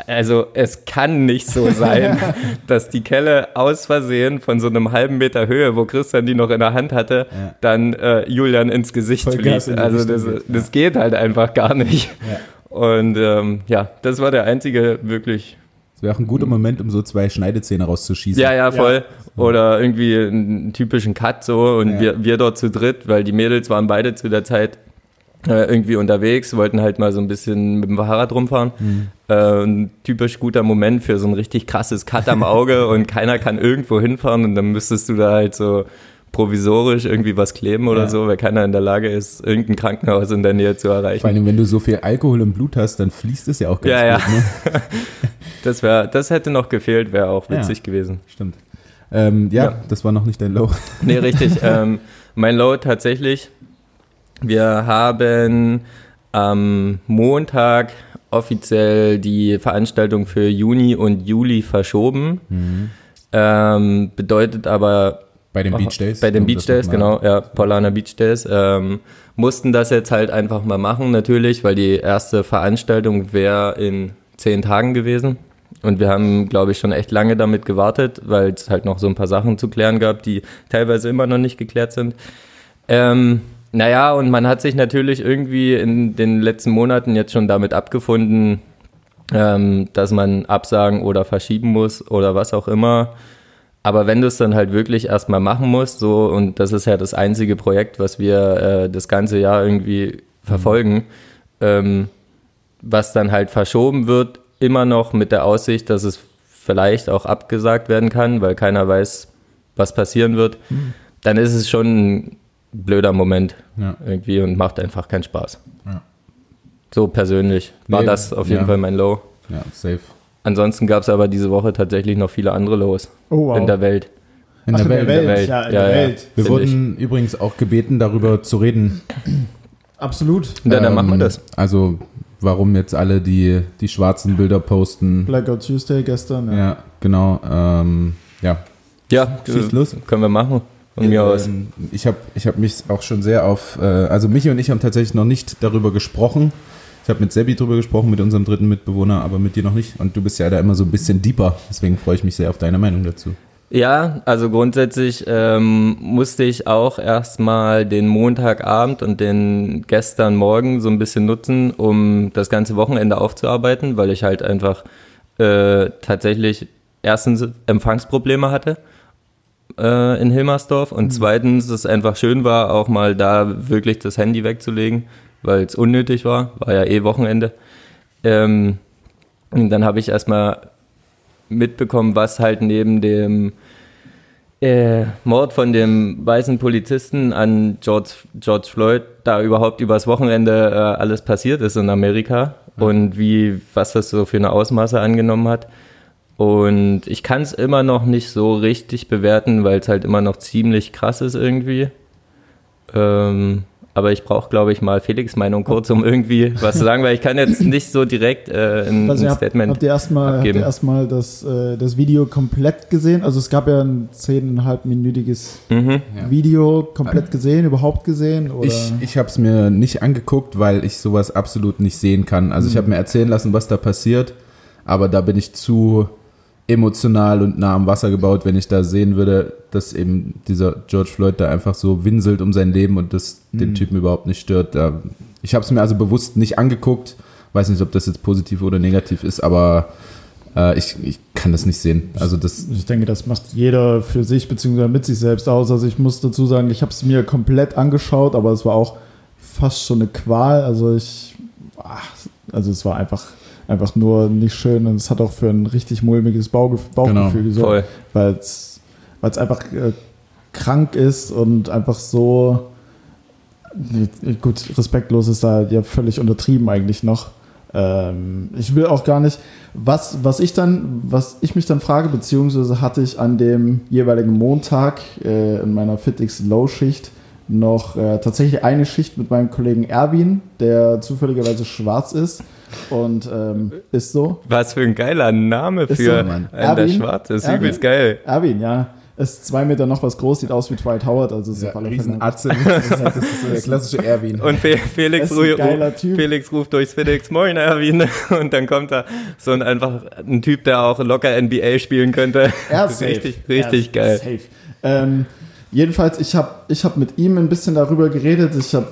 also es kann nicht so [laughs] sein, dass die Kelle aus Versehen von so einem halben Meter Höhe, wo Christian die noch in der Hand hatte, ja. dann äh, Julian ins Gesicht fliegt. Also das, geht, das geht halt einfach gar nicht. Ja. Und ähm, ja, das war der einzige wirklich. Das wäre auch ein guter Moment, um so zwei Schneidezähne rauszuschießen. Ja, ja, voll. Ja. Oder irgendwie einen typischen Cut so und wir, wir dort zu dritt, weil die Mädels waren beide zu der Zeit äh, irgendwie unterwegs, wollten halt mal so ein bisschen mit dem Fahrrad rumfahren. Mhm. Äh, ein typisch guter Moment für so ein richtig krasses Cut am Auge [laughs] und keiner kann irgendwo hinfahren und dann müsstest du da halt so provisorisch irgendwie was kleben oder ja. so, weil keiner in der Lage ist, irgendein Krankenhaus in der Nähe zu erreichen. Vor allem, wenn du so viel Alkohol im Blut hast, dann fließt es ja auch ganz ja, gut. Ja. Ne? [laughs] das, wär, das hätte noch gefehlt, wäre auch witzig ja, gewesen. Stimmt. Ähm, ja, ja, das war noch nicht dein Low. [laughs] Nee, richtig. ähm, mein Low tatsächlich, wir haben am Montag offiziell die Veranstaltung für Juni und Juli verschoben. Mhm. Ähm, bedeutet aber bei den Beach Days? Bei den Beach Days, genau, ja, Paulaner Beach Days. Ähm, mussten das jetzt halt einfach mal machen, natürlich, weil die erste Veranstaltung wäre in zehn Tagen gewesen. Und wir haben, glaube ich, schon echt lange damit gewartet, weil es halt noch so ein paar Sachen zu klären gab, die teilweise immer noch nicht geklärt sind. Ähm, naja, und man hat sich natürlich irgendwie in den letzten Monaten jetzt schon damit abgefunden, ähm, dass man absagen oder verschieben muss oder was auch immer. Aber wenn du es dann halt wirklich erstmal machen musst, so, und das ist ja das einzige Projekt, was wir äh, das ganze Jahr irgendwie verfolgen, mhm. ähm, was dann halt verschoben wird, immer noch mit der Aussicht, dass es vielleicht auch abgesagt werden kann, weil keiner weiß, was passieren wird, mhm. dann ist es schon ein blöder Moment ja. irgendwie und macht einfach keinen Spaß. Ja. So persönlich war nee, das auf jeden ja. Fall mein Low. Ja, safe. Ansonsten gab es aber diese Woche tatsächlich noch viele andere Los oh, wow. in der Welt. In, Ach, der, Welt. in der Welt. Ja, in ja, der Welt. Wir wurden ich. übrigens auch gebeten, darüber zu reden. Absolut. Ja, dann ähm, machen wir das. Also, warum jetzt alle die, die schwarzen Bilder posten. Blackout Tuesday gestern. Ja, ja genau. Ähm, ja. Ja, schieß los. Können wir machen. Von mir aus. Ähm, ich habe ich hab mich auch schon sehr auf. Äh, also, Michi und ich haben tatsächlich noch nicht darüber gesprochen. Ich habe mit Sebi drüber gesprochen, mit unserem dritten Mitbewohner, aber mit dir noch nicht. Und du bist ja da immer so ein bisschen deeper. Deswegen freue ich mich sehr auf deine Meinung dazu. Ja, also grundsätzlich ähm, musste ich auch erstmal den Montagabend und den gestern Morgen so ein bisschen nutzen, um das ganze Wochenende aufzuarbeiten, weil ich halt einfach äh, tatsächlich erstens Empfangsprobleme hatte äh, in Hilmersdorf und mhm. zweitens es einfach schön war, auch mal da wirklich das Handy wegzulegen weil es unnötig war, war ja eh Wochenende. Ähm, und dann habe ich erstmal mitbekommen, was halt neben dem äh, Mord von dem weißen Polizisten an George, George Floyd da überhaupt übers Wochenende äh, alles passiert ist in Amerika ja. und wie, was das so für eine Ausmaße angenommen hat. Und ich kann es immer noch nicht so richtig bewerten, weil es halt immer noch ziemlich krass ist irgendwie. Ähm, aber ich brauche, glaube ich, mal Felix Meinung kurz, um irgendwie was zu sagen, weil ich kann jetzt nicht so direkt äh, ein, also ein Statement habt ihr erstmal habt ihr erstmal das, äh, das Video komplett gesehen? Also es gab ja ein zehneinhalbminütiges mhm. Video komplett gesehen, überhaupt gesehen? Oder? Ich, ich habe es mir nicht angeguckt, weil ich sowas absolut nicht sehen kann. Also mhm. ich habe mir erzählen lassen, was da passiert, aber da bin ich zu emotional und nah am Wasser gebaut, wenn ich da sehen würde, dass eben dieser George Floyd da einfach so winselt um sein Leben und das mhm. den Typen überhaupt nicht stört. Ich habe es mir also bewusst nicht angeguckt. Weiß nicht, ob das jetzt positiv oder negativ ist, aber äh, ich, ich kann das nicht sehen. Also das ich denke, das macht jeder für sich beziehungsweise mit sich selbst aus. Also ich muss dazu sagen, ich habe es mir komplett angeschaut, aber es war auch fast schon eine Qual. Also ich, ach, also es war einfach einfach nur nicht schön und es hat auch für ein richtig mulmiges Bauge Bauchgefühl genau, gesorgt, weil es einfach äh, krank ist und einfach so gut, respektlos ist da ja völlig untertrieben eigentlich noch. Ähm, ich will auch gar nicht, was, was ich dann, was ich mich dann frage, beziehungsweise hatte ich an dem jeweiligen Montag äh, in meiner FitX Low Schicht noch äh, tatsächlich eine Schicht mit meinem Kollegen Erwin, der zufälligerweise schwarz ist und ähm, ist so. Was für ein geiler Name für so, einen, der schwarz ist. Erwin, übelst geil. Erwin, ja. Ist zwei Meter noch was groß, sieht aus wie Dwight Howard. Also ist ja, auf alle Fälle. Das, ist halt, das ist der klassische Erwin. Und [laughs] Felix, Felix ruft durchs Felix, moin Erwin. [laughs] Und dann kommt da so ein einfach ein Typ, der auch locker NBA spielen könnte. Er ist [laughs] richtig, safe. richtig geil. Safe. Ähm, Jedenfalls, ich habe ich hab mit ihm ein bisschen darüber geredet. Ich habe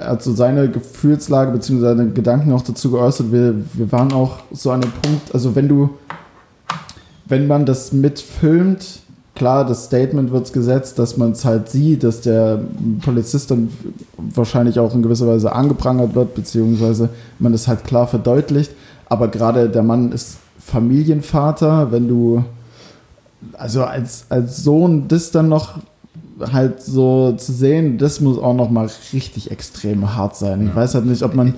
also seine Gefühlslage bzw. seine Gedanken auch dazu geäußert. Wir, wir waren auch so an dem Punkt, also wenn du, wenn man das mitfilmt, klar, das Statement wird gesetzt, dass man es halt sieht, dass der Polizist dann wahrscheinlich auch in gewisser Weise angeprangert wird, beziehungsweise man das halt klar verdeutlicht. Aber gerade der Mann ist Familienvater, wenn du also als, als Sohn das dann noch halt so zu sehen, das muss auch noch mal richtig extrem hart sein. Ich ja. weiß halt nicht, ob man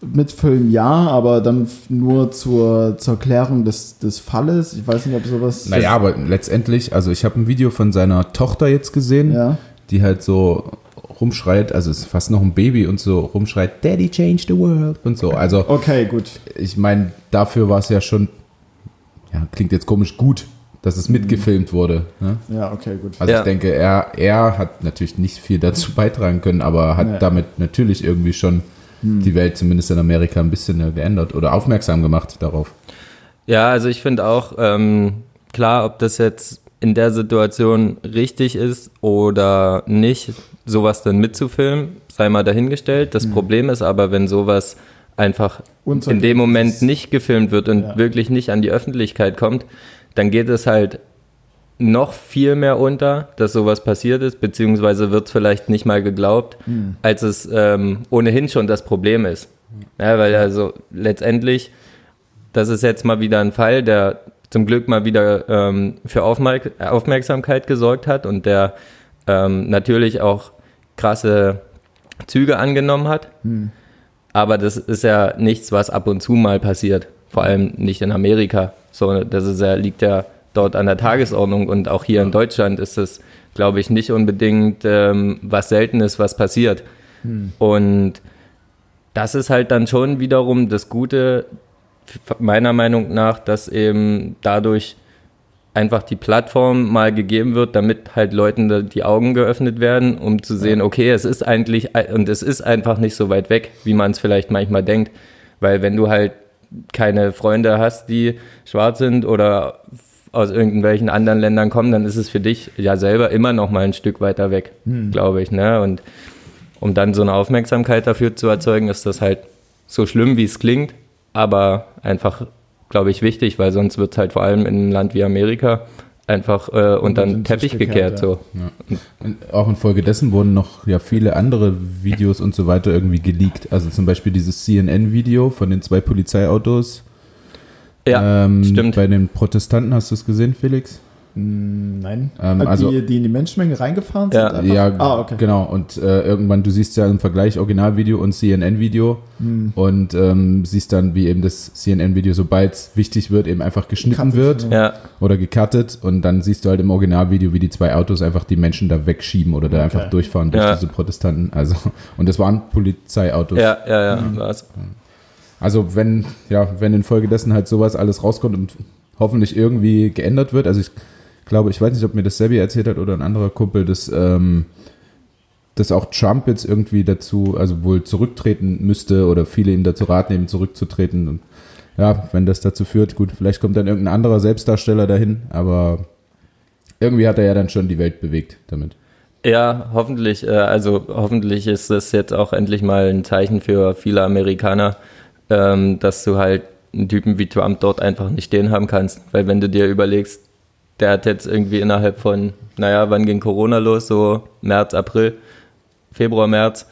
mit Film ja, aber dann nur zur, zur Klärung des, des Falles. Ich weiß nicht, ob sowas. Naja, aber letztendlich, also ich habe ein Video von seiner Tochter jetzt gesehen, ja. die halt so rumschreit, also ist fast noch ein Baby und so rumschreit, Daddy changed the world und so. Also, okay, gut. Ich meine, dafür war es ja schon, ja, klingt jetzt komisch gut, dass es mitgefilmt wurde. Ne? Ja, okay, gut. Also ja. ich denke, er, er hat natürlich nicht viel dazu beitragen können, aber hat nee. damit natürlich irgendwie schon hm. die Welt, zumindest in Amerika, ein bisschen äh, geändert oder aufmerksam gemacht darauf. Ja, also ich finde auch, ähm, klar, ob das jetzt in der Situation richtig ist oder nicht, sowas dann mitzufilmen, sei mal dahingestellt. Das mhm. Problem ist aber, wenn sowas einfach in dem Moment nicht gefilmt wird und ja. wirklich nicht an die Öffentlichkeit kommt, dann geht es halt noch viel mehr unter, dass sowas passiert ist, beziehungsweise wird es vielleicht nicht mal geglaubt, mhm. als es ähm, ohnehin schon das Problem ist. Ja, weil also letztendlich, das ist jetzt mal wieder ein Fall, der zum Glück mal wieder ähm, für Aufmerk Aufmerksamkeit gesorgt hat und der ähm, natürlich auch krasse Züge angenommen hat. Mhm. Aber das ist ja nichts, was ab und zu mal passiert. Vor allem nicht in Amerika. So, das ist ja, liegt ja dort an der Tagesordnung und auch hier in Deutschland ist es, glaube ich, nicht unbedingt ähm, was Seltenes, was passiert. Hm. Und das ist halt dann schon wiederum das Gute, meiner Meinung nach, dass eben dadurch einfach die Plattform mal gegeben wird, damit halt Leuten die Augen geöffnet werden, um zu sehen, okay, es ist eigentlich und es ist einfach nicht so weit weg, wie man es vielleicht manchmal denkt, weil wenn du halt keine Freunde hast, die schwarz sind oder aus irgendwelchen anderen Ländern kommen, dann ist es für dich ja selber immer noch mal ein Stück weiter weg, hm. glaube ich. Ne? Und um dann so eine Aufmerksamkeit dafür zu erzeugen, ist das halt so schlimm, wie es klingt, aber einfach, glaube ich, wichtig, weil sonst wird es halt vor allem in einem Land wie Amerika einfach äh, unter den Teppich gekehrt. Ja. So. Ja. auch infolgedessen wurden noch ja viele andere Videos und so weiter irgendwie geleakt. Also zum Beispiel dieses CNN-Video von den zwei Polizeiautos. Ja, ähm, stimmt. Bei den Protestanten hast du es gesehen, Felix? Hm, nein. Ähm, also, die, die in die Menschenmenge reingefahren sind? Ja, ja ah, okay. genau. Und äh, irgendwann, du siehst ja im Vergleich Originalvideo und CNN-Video hm. und ähm, siehst dann, wie eben das CNN-Video, sobald es wichtig wird, eben einfach geschnitten Gecuttet, wird ja. oder gecuttet. Und dann siehst du halt im Originalvideo, wie die zwei Autos einfach die Menschen da wegschieben oder da okay. einfach durchfahren durch ja. diese Protestanten. Also, und das waren Polizeiautos. Ja, ja, ja. Mhm. Also, wenn, ja, wenn infolgedessen halt sowas alles rauskommt und hoffentlich irgendwie geändert wird, also ich glaube, ich weiß nicht, ob mir das Sebi erzählt hat oder ein anderer Kumpel, dass, ähm, dass auch Trump jetzt irgendwie dazu, also wohl zurücktreten müsste oder viele ihm dazu raten, eben zurückzutreten. Und ja, wenn das dazu führt, gut, vielleicht kommt dann irgendein anderer Selbstdarsteller dahin, aber irgendwie hat er ja dann schon die Welt bewegt damit. Ja, hoffentlich. Äh, also hoffentlich ist das jetzt auch endlich mal ein Zeichen für viele Amerikaner, ähm, dass du halt einen Typen wie Trump dort einfach nicht stehen haben kannst. Weil wenn du dir überlegst, der hat jetzt irgendwie innerhalb von, naja, wann ging Corona los? So März, April, Februar, März.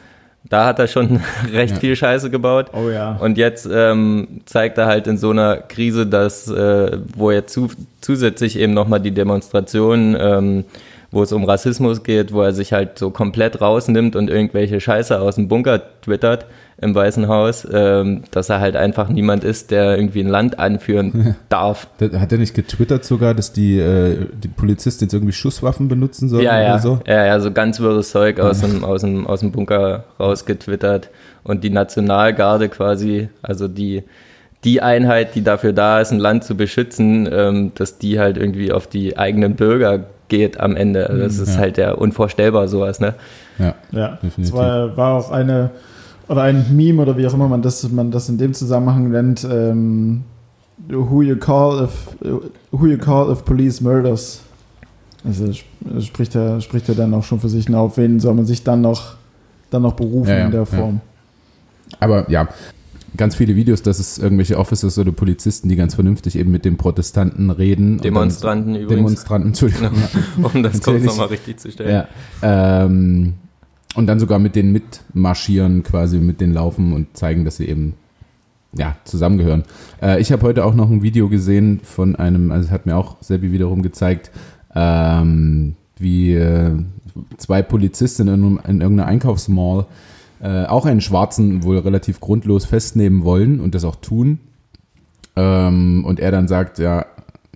Da hat er schon [laughs] recht ja. viel Scheiße gebaut. Oh ja. Und jetzt ähm, zeigt er halt in so einer Krise, dass, äh, wo er zu, zusätzlich eben nochmal die Demonstrationen, ähm, wo es um Rassismus geht, wo er sich halt so komplett rausnimmt und irgendwelche Scheiße aus dem Bunker twittert, im Weißen Haus, ähm, dass er halt einfach niemand ist, der irgendwie ein Land anführen darf. Hat er nicht getwittert sogar, dass die, äh, die Polizisten jetzt irgendwie Schusswaffen benutzen sollen ja, ja. oder so? Ja, ja, so ganz wirres Zeug aus, dem, aus, dem, aus dem Bunker rausgetwittert. Und die Nationalgarde quasi, also die, die Einheit, die dafür da ist, ein Land zu beschützen, ähm, dass die halt irgendwie auf die eigenen Bürger geht am Ende. Also das mhm, ist ja. halt ja unvorstellbar, sowas, ne? Ja, ja. definitiv. Es war, war auch eine oder ein Meme oder wie auch immer man das, man das in dem Zusammenhang nennt, ähm, who you call if who you call if police murders. Also spricht er, spricht er dann auch schon für sich, auf wen soll man sich dann noch, dann noch berufen ja, ja, in der Form. Ja. Aber ja, ganz viele Videos, dass es irgendwelche Officers oder Polizisten, die ganz vernünftig eben mit den Protestanten reden. Demonstranten übrigens. Demonstranten, Entschuldigung. [laughs] um das kurz nochmal richtig zu stellen. Ja, ähm, und dann sogar mit denen mitmarschieren, quasi mit denen laufen und zeigen, dass sie eben ja, zusammengehören. Äh, ich habe heute auch noch ein Video gesehen von einem, also hat mir auch Sebi wiederum gezeigt, ähm, wie, äh, zwei Polizisten in, in irgendeiner Einkaufsmall äh, auch einen Schwarzen wohl relativ grundlos festnehmen wollen und das auch tun. Ähm, und er dann sagt, ja,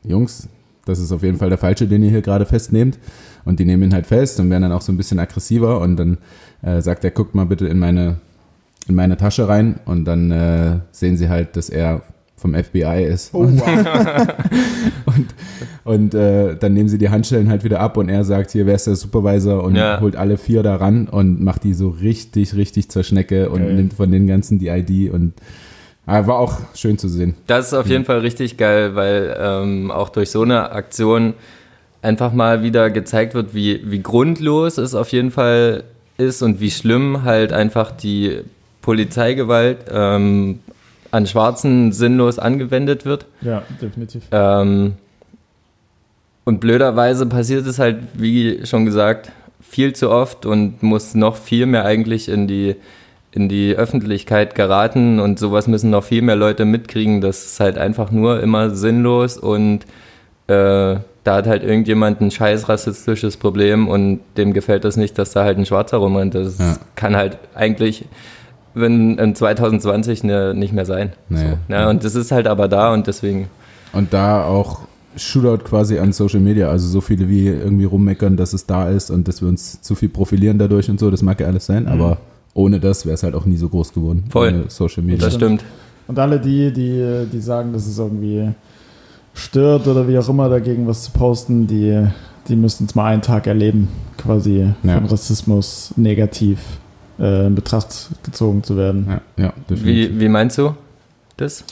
Jungs, das ist auf jeden Fall der Falsche, den ihr hier gerade festnehmt. Und die nehmen ihn halt fest und werden dann auch so ein bisschen aggressiver. Und dann äh, sagt er, guckt mal bitte in meine, in meine Tasche rein. Und dann äh, sehen sie halt, dass er vom FBI ist. Oh, wow. [laughs] und und äh, dann nehmen sie die Handschellen halt wieder ab und er sagt, hier, wer ist der Supervisor und ja. holt alle vier da ran und macht die so richtig, richtig zur Schnecke und okay. nimmt von den ganzen die ID und äh, war auch schön zu sehen. Das ist auf jeden Fall richtig geil, weil ähm, auch durch so eine Aktion einfach mal wieder gezeigt wird, wie, wie grundlos es auf jeden Fall ist und wie schlimm halt einfach die Polizeigewalt ähm, an Schwarzen sinnlos angewendet wird. Ja, definitiv. Ähm, und blöderweise passiert es halt, wie schon gesagt, viel zu oft und muss noch viel mehr eigentlich in die, in die Öffentlichkeit geraten und sowas müssen noch viel mehr Leute mitkriegen. Das ist halt einfach nur immer sinnlos und äh, da hat halt irgendjemand ein scheiß rassistisches Problem und dem gefällt das nicht, dass da halt ein Schwarzer rumrennt. Das ja. kann halt eigentlich wenn in 2020 ne, nicht mehr sein. Nee. So, ne? Und das ist halt aber da und deswegen. Und da auch Shootout quasi an Social Media, also so viele wie irgendwie rummeckern, dass es da ist und dass wir uns zu viel profilieren dadurch und so, das mag ja alles sein, mhm. aber ohne das wäre es halt auch nie so groß geworden. Voll. Social Media. Das stimmt. Und alle die, die, die sagen, dass es irgendwie stört oder wie auch immer dagegen was zu posten, die, die müssen es mal einen Tag erleben, quasi ja. von Rassismus negativ äh, in Betracht gezogen zu werden. Ja, ja definitiv. Wie, wie meinst du das?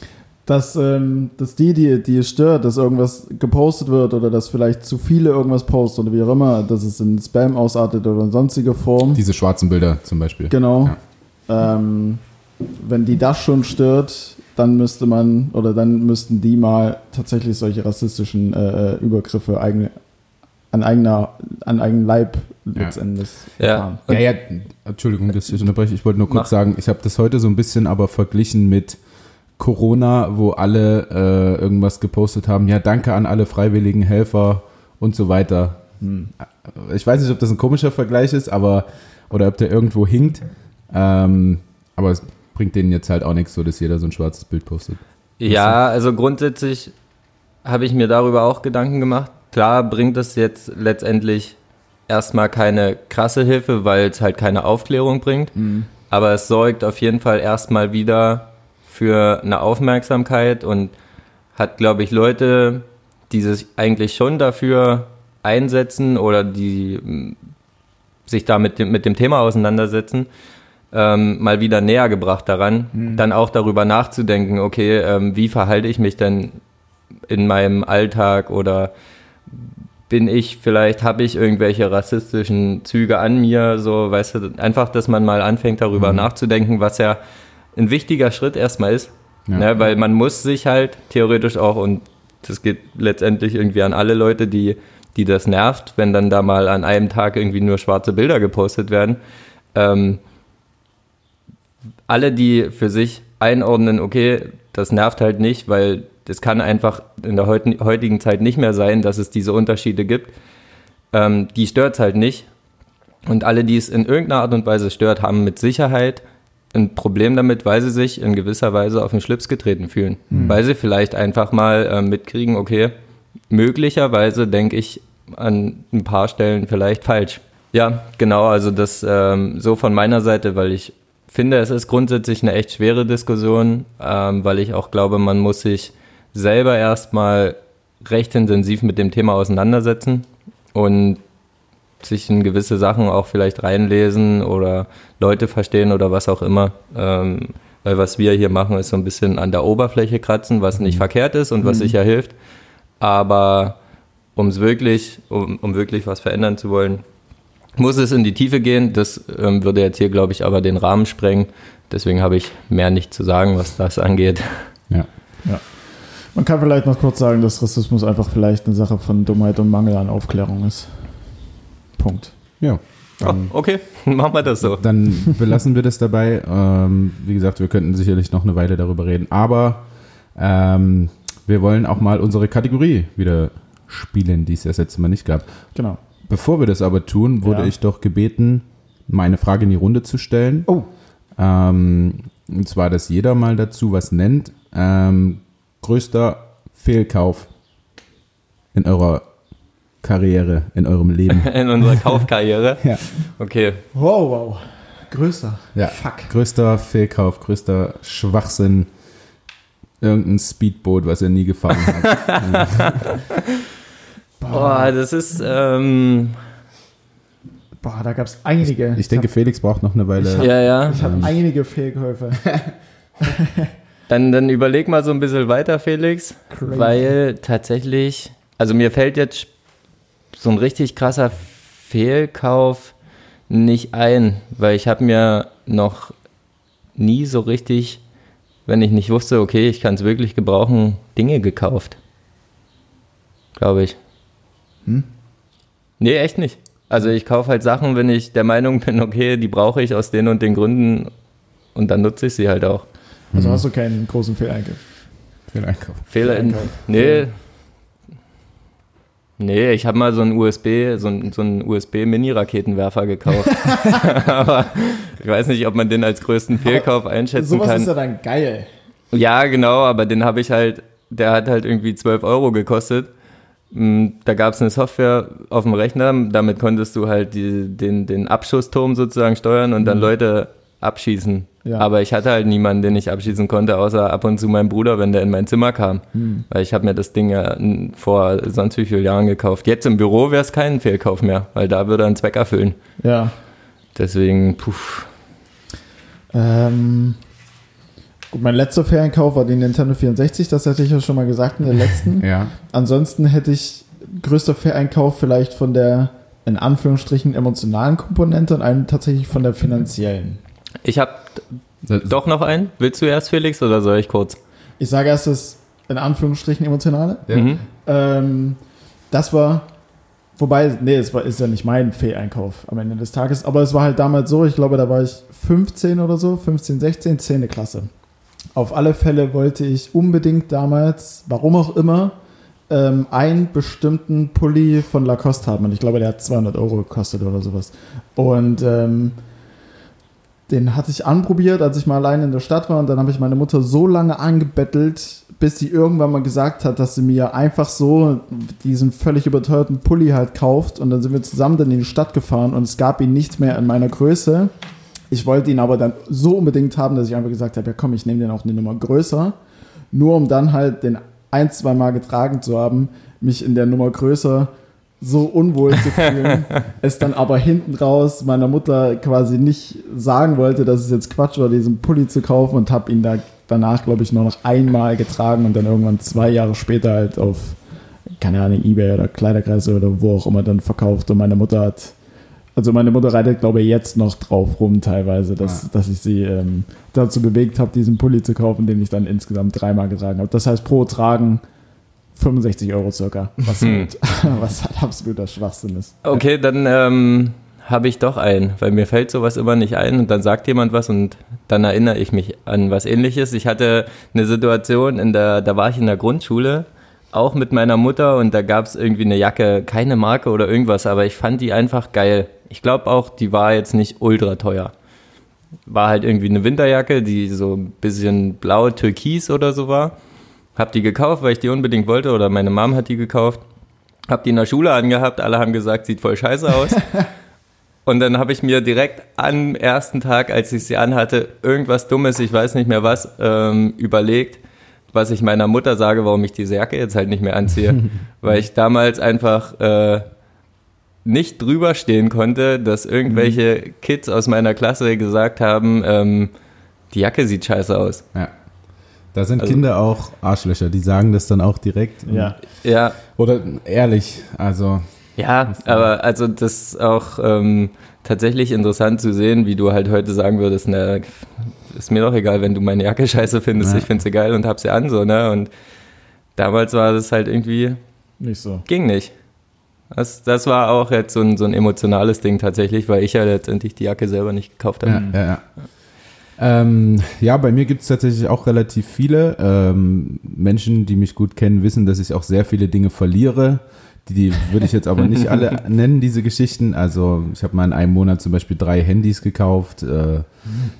dass, ähm, dass die, die, die es stört, dass irgendwas gepostet wird oder dass vielleicht zu viele irgendwas posten oder wie auch immer, dass es in Spam ausartet oder in sonstige Form. Diese schwarzen Bilder zum Beispiel. Genau. Ja. Ähm, wenn die das schon stört, dann müsste man oder dann müssten die mal tatsächlich solche rassistischen äh, äh Übergriffe eigen, an eigener, an eigenen Leib letztendlich ja. Ja, ja, Entschuldigung, dass ich unterbreche. Ich wollte nur kurz Mach. sagen, ich habe das heute so ein bisschen aber verglichen mit Corona, wo alle äh, irgendwas gepostet haben, ja, danke an alle freiwilligen Helfer und so weiter. Hm. Ich weiß nicht, ob das ein komischer Vergleich ist, aber oder ob der irgendwo hinkt. Ähm, aber es bringt denen jetzt halt auch nichts, so dass jeder so ein schwarzes Bild postet. Ja, also grundsätzlich habe ich mir darüber auch Gedanken gemacht. Klar bringt es jetzt letztendlich erstmal keine krasse Hilfe, weil es halt keine Aufklärung bringt. Mhm. Aber es sorgt auf jeden Fall erstmal wieder für eine Aufmerksamkeit und hat, glaube ich, Leute, die sich eigentlich schon dafür einsetzen oder die mm, sich da mit dem, mit dem Thema auseinandersetzen, ähm, mal wieder näher gebracht daran, mhm. dann auch darüber nachzudenken, okay, ähm, wie verhalte ich mich denn in meinem Alltag oder bin ich vielleicht, habe ich irgendwelche rassistischen Züge an mir, so, weißt du, einfach, dass man mal anfängt darüber mhm. nachzudenken, was ja ein wichtiger Schritt erstmal ist. Ja. Ne, weil man muss sich halt theoretisch auch, und das geht letztendlich irgendwie an alle Leute, die, die das nervt, wenn dann da mal an einem Tag irgendwie nur schwarze Bilder gepostet werden. Ähm, alle, die für sich einordnen, okay, das nervt halt nicht, weil das kann einfach in der heutigen Zeit nicht mehr sein, dass es diese Unterschiede gibt. Ähm, die stört es halt nicht. Und alle, die es in irgendeiner Art und Weise stört, haben mit Sicherheit ein Problem damit, weil sie sich in gewisser Weise auf den Schlips getreten fühlen. Mhm. Weil sie vielleicht einfach mal äh, mitkriegen, okay, möglicherweise denke ich an ein paar Stellen vielleicht falsch. Ja, genau, also das ähm, so von meiner Seite, weil ich finde, es ist grundsätzlich eine echt schwere Diskussion, ähm, weil ich auch glaube, man muss sich selber erstmal recht intensiv mit dem Thema auseinandersetzen und sich in gewisse Sachen auch vielleicht reinlesen oder Leute verstehen oder was auch immer. Ähm, weil was wir hier machen, ist so ein bisschen an der Oberfläche kratzen, was nicht mhm. verkehrt ist und was mhm. sicher hilft. Aber um's wirklich, um, um wirklich was verändern zu wollen, muss es in die Tiefe gehen. Das ähm, würde jetzt hier, glaube ich, aber den Rahmen sprengen. Deswegen habe ich mehr nicht zu sagen, was das angeht. Ja. ja. Man kann vielleicht noch kurz sagen, dass Rassismus einfach vielleicht eine Sache von Dummheit und Mangel an Aufklärung ist. Punkt. Ja. Oh, okay, [laughs] machen wir das so. Dann belassen wir das dabei. Ähm, wie gesagt, wir könnten sicherlich noch eine Weile darüber reden, aber ähm, wir wollen auch mal unsere Kategorie wieder spielen, die es das letzte Mal nicht gab. Genau. Bevor wir das aber tun, wurde Ja. ich doch gebeten, meine Frage in die Runde zu stellen. Oh, Ähm, und zwar, dass jeder mal dazu was nennt. Ähm, größter Fehlkauf in eurer Karriere, in eurem Leben. [laughs] In unserer [laughs] Kaufkarriere. ja. Okay. wow, wow. Größer. ja. Fuck. Größter Fehlkauf, größter Schwachsinn. Irgendein Speedboot, was ihr nie gefahren habt. [laughs] Boah, das ist, ähm, Boah, da gab es einige. Ich denke, Felix braucht noch eine Weile. ja, ja. Ich habe Ähm. einige Fehlkäufe. Dann, dann überleg mal so ein bisschen weiter, Felix. Crazy. Weil tatsächlich, also mir fällt jetzt so ein richtig krasser Fehlkauf nicht ein, weil ich habe mir noch nie so richtig, wenn ich nicht wusste, okay, ich kann es wirklich gebrauchen, Dinge gekauft. Glaube ich. Hm? Nee, echt nicht. Also ich kaufe halt Sachen, wenn ich der Meinung bin, okay, die brauche ich aus den und den Gründen und dann nutze ich sie halt auch. Also hast du keinen großen Fehleinkauf. Fehleinkauf. Fehler in. Fehleinkauf. Nee. Nee, ich habe mal so einen USB, so einen, so einen USB-Mini-Raketenwerfer gekauft. [laughs] [laughs] Aber ich weiß nicht, ob man den als größten Fehlkauf einschätzen Sowas kann. ist ja dann geil. Ja, genau, aber den habe ich halt, der hat halt irgendwie 12 Euro gekostet. Mm, Da gab es eine Software auf dem Rechner, damit konntest du halt die, den, den Abschussturm sozusagen steuern und dann Leute abschießen. Ja. Aber ich hatte halt niemanden, den ich abschießen konnte, außer ab und zu meinen Bruder, wenn der in mein Zimmer kam. Weil ich habe mir das Ding ja vor sonst wie vielen Jahren gekauft. Jetzt im Büro wäre es kein Fehlkauf mehr, weil da würde er einen Zweck erfüllen. Ja. Deswegen, puh. Ähm, gut, mein letzter Ferienkauf war die Nintendo 64, das hatte ich ja schon mal gesagt in der letzten. [laughs] Ja. Ansonsten hätte ich größter Ferienkauf vielleicht von der in Anführungsstrichen emotionalen Komponente und einen tatsächlich von der finanziellen. Ich habe doch noch einen. Willst du erst, Felix, oder soll ich kurz? Ich sage erst das in Anführungsstrichen emotionale. Ja. Mhm. Ähm, das war, wobei, nee, es war, ist ja nicht mein Fehleinkauf am Ende des Tages, aber es war halt damals so, ich glaube, da war ich 15 oder so, 15, 16, 10. Klasse. Auf alle Fälle wollte ich unbedingt damals, warum auch immer, ähm, einen bestimmten Pulli von Lacoste haben. Und ich glaube, der hat 200 Euro gekostet oder sowas. Und ähm, den hatte ich anprobiert, als ich mal allein in der Stadt war. Und dann habe ich meine Mutter so lange angebettelt, bis sie irgendwann mal gesagt hat, dass sie mir einfach so diesen völlig überteuerten Pulli halt kauft. Und dann sind wir zusammen dann in die Stadt gefahren und es gab ihn nicht mehr in meiner Größe. Ich wollte ihn aber dann so unbedingt haben, dass ich einfach gesagt habe, ja komm, ich nehme den auch eine Nummer größer. Nur um dann halt den ein, zwei Mal getragen zu haben, mich in der Nummer größer so unwohl zu fühlen, [laughs] es dann aber hinten raus meiner Mutter quasi nicht sagen wollte, dass es jetzt Quatsch war, diesen Pulli zu kaufen und habe ihn da danach, glaube ich, nur noch einmal getragen und dann irgendwann zwei Jahre später halt auf, keine Ahnung, Ebay oder Kleiderkreise oder wo auch immer dann verkauft und meine Mutter hat, also meine Mutter reitet, glaube ich, jetzt noch drauf rum teilweise, dass, Ah. dass ich sie ähm, dazu bewegt habe, diesen Pulli zu kaufen, den ich dann insgesamt dreimal getragen habe. Das heißt, pro Tragen 65 Euro circa, was, Hm. halt, [laughs] was halt absoluter Schwachsinn ist. Okay, dann ähm, habe ich doch einen, weil mir fällt sowas immer nicht ein und dann sagt jemand was und dann erinnere ich mich an was ähnliches. Ich hatte eine Situation, in der, da war ich in der Grundschule, auch mit meiner Mutter und da gab es irgendwie eine Jacke, keine Marke oder irgendwas, aber ich fand die einfach geil. Ich glaube auch, die war jetzt nicht ultra teuer. War halt irgendwie eine Winterjacke, die so ein bisschen blau, türkis oder so war. Hab die gekauft, weil ich die unbedingt wollte oder meine Mom hat die gekauft. Hab die in der Schule angehabt, alle haben gesagt, sieht voll scheiße aus. [laughs] Und dann habe ich mir direkt am ersten Tag, als ich sie anhatte, irgendwas Dummes, ich weiß nicht mehr was, ähm, überlegt, was ich meiner Mutter sage, warum ich diese Jacke jetzt halt nicht mehr anziehe. [laughs] Weil ich damals einfach äh, nicht drüber stehen konnte, dass irgendwelche Kids aus meiner Klasse gesagt haben, ähm, die Jacke sieht scheiße aus. Ja. Da sind Also- Kinder auch Arschlöcher, die sagen das dann auch direkt. Ja. Ja, Oder ehrlich, also Ja, aber also das ist auch ähm, tatsächlich interessant zu sehen, wie du halt heute sagen würdest, na, ist mir doch egal, wenn du meine Jacke scheiße findest, Ja. ich finde sie geil und hab sie an, so, ne? Und damals war das halt irgendwie, Nicht so. ging nicht. Das, das war auch jetzt so ein, so ein emotionales Ding tatsächlich, weil ich ja letztendlich die Jacke selber nicht gekauft habe. Ja, ja, ja. Ähm, ja, bei mir gibt es tatsächlich auch relativ viele. Ähm, Menschen, die mich gut kennen, wissen, dass ich auch sehr viele Dinge verliere, Die würde ich jetzt aber nicht alle [laughs] nennen, diese Geschichten. Also ich habe mal in einem Monat zum Beispiel drei Handys gekauft, äh,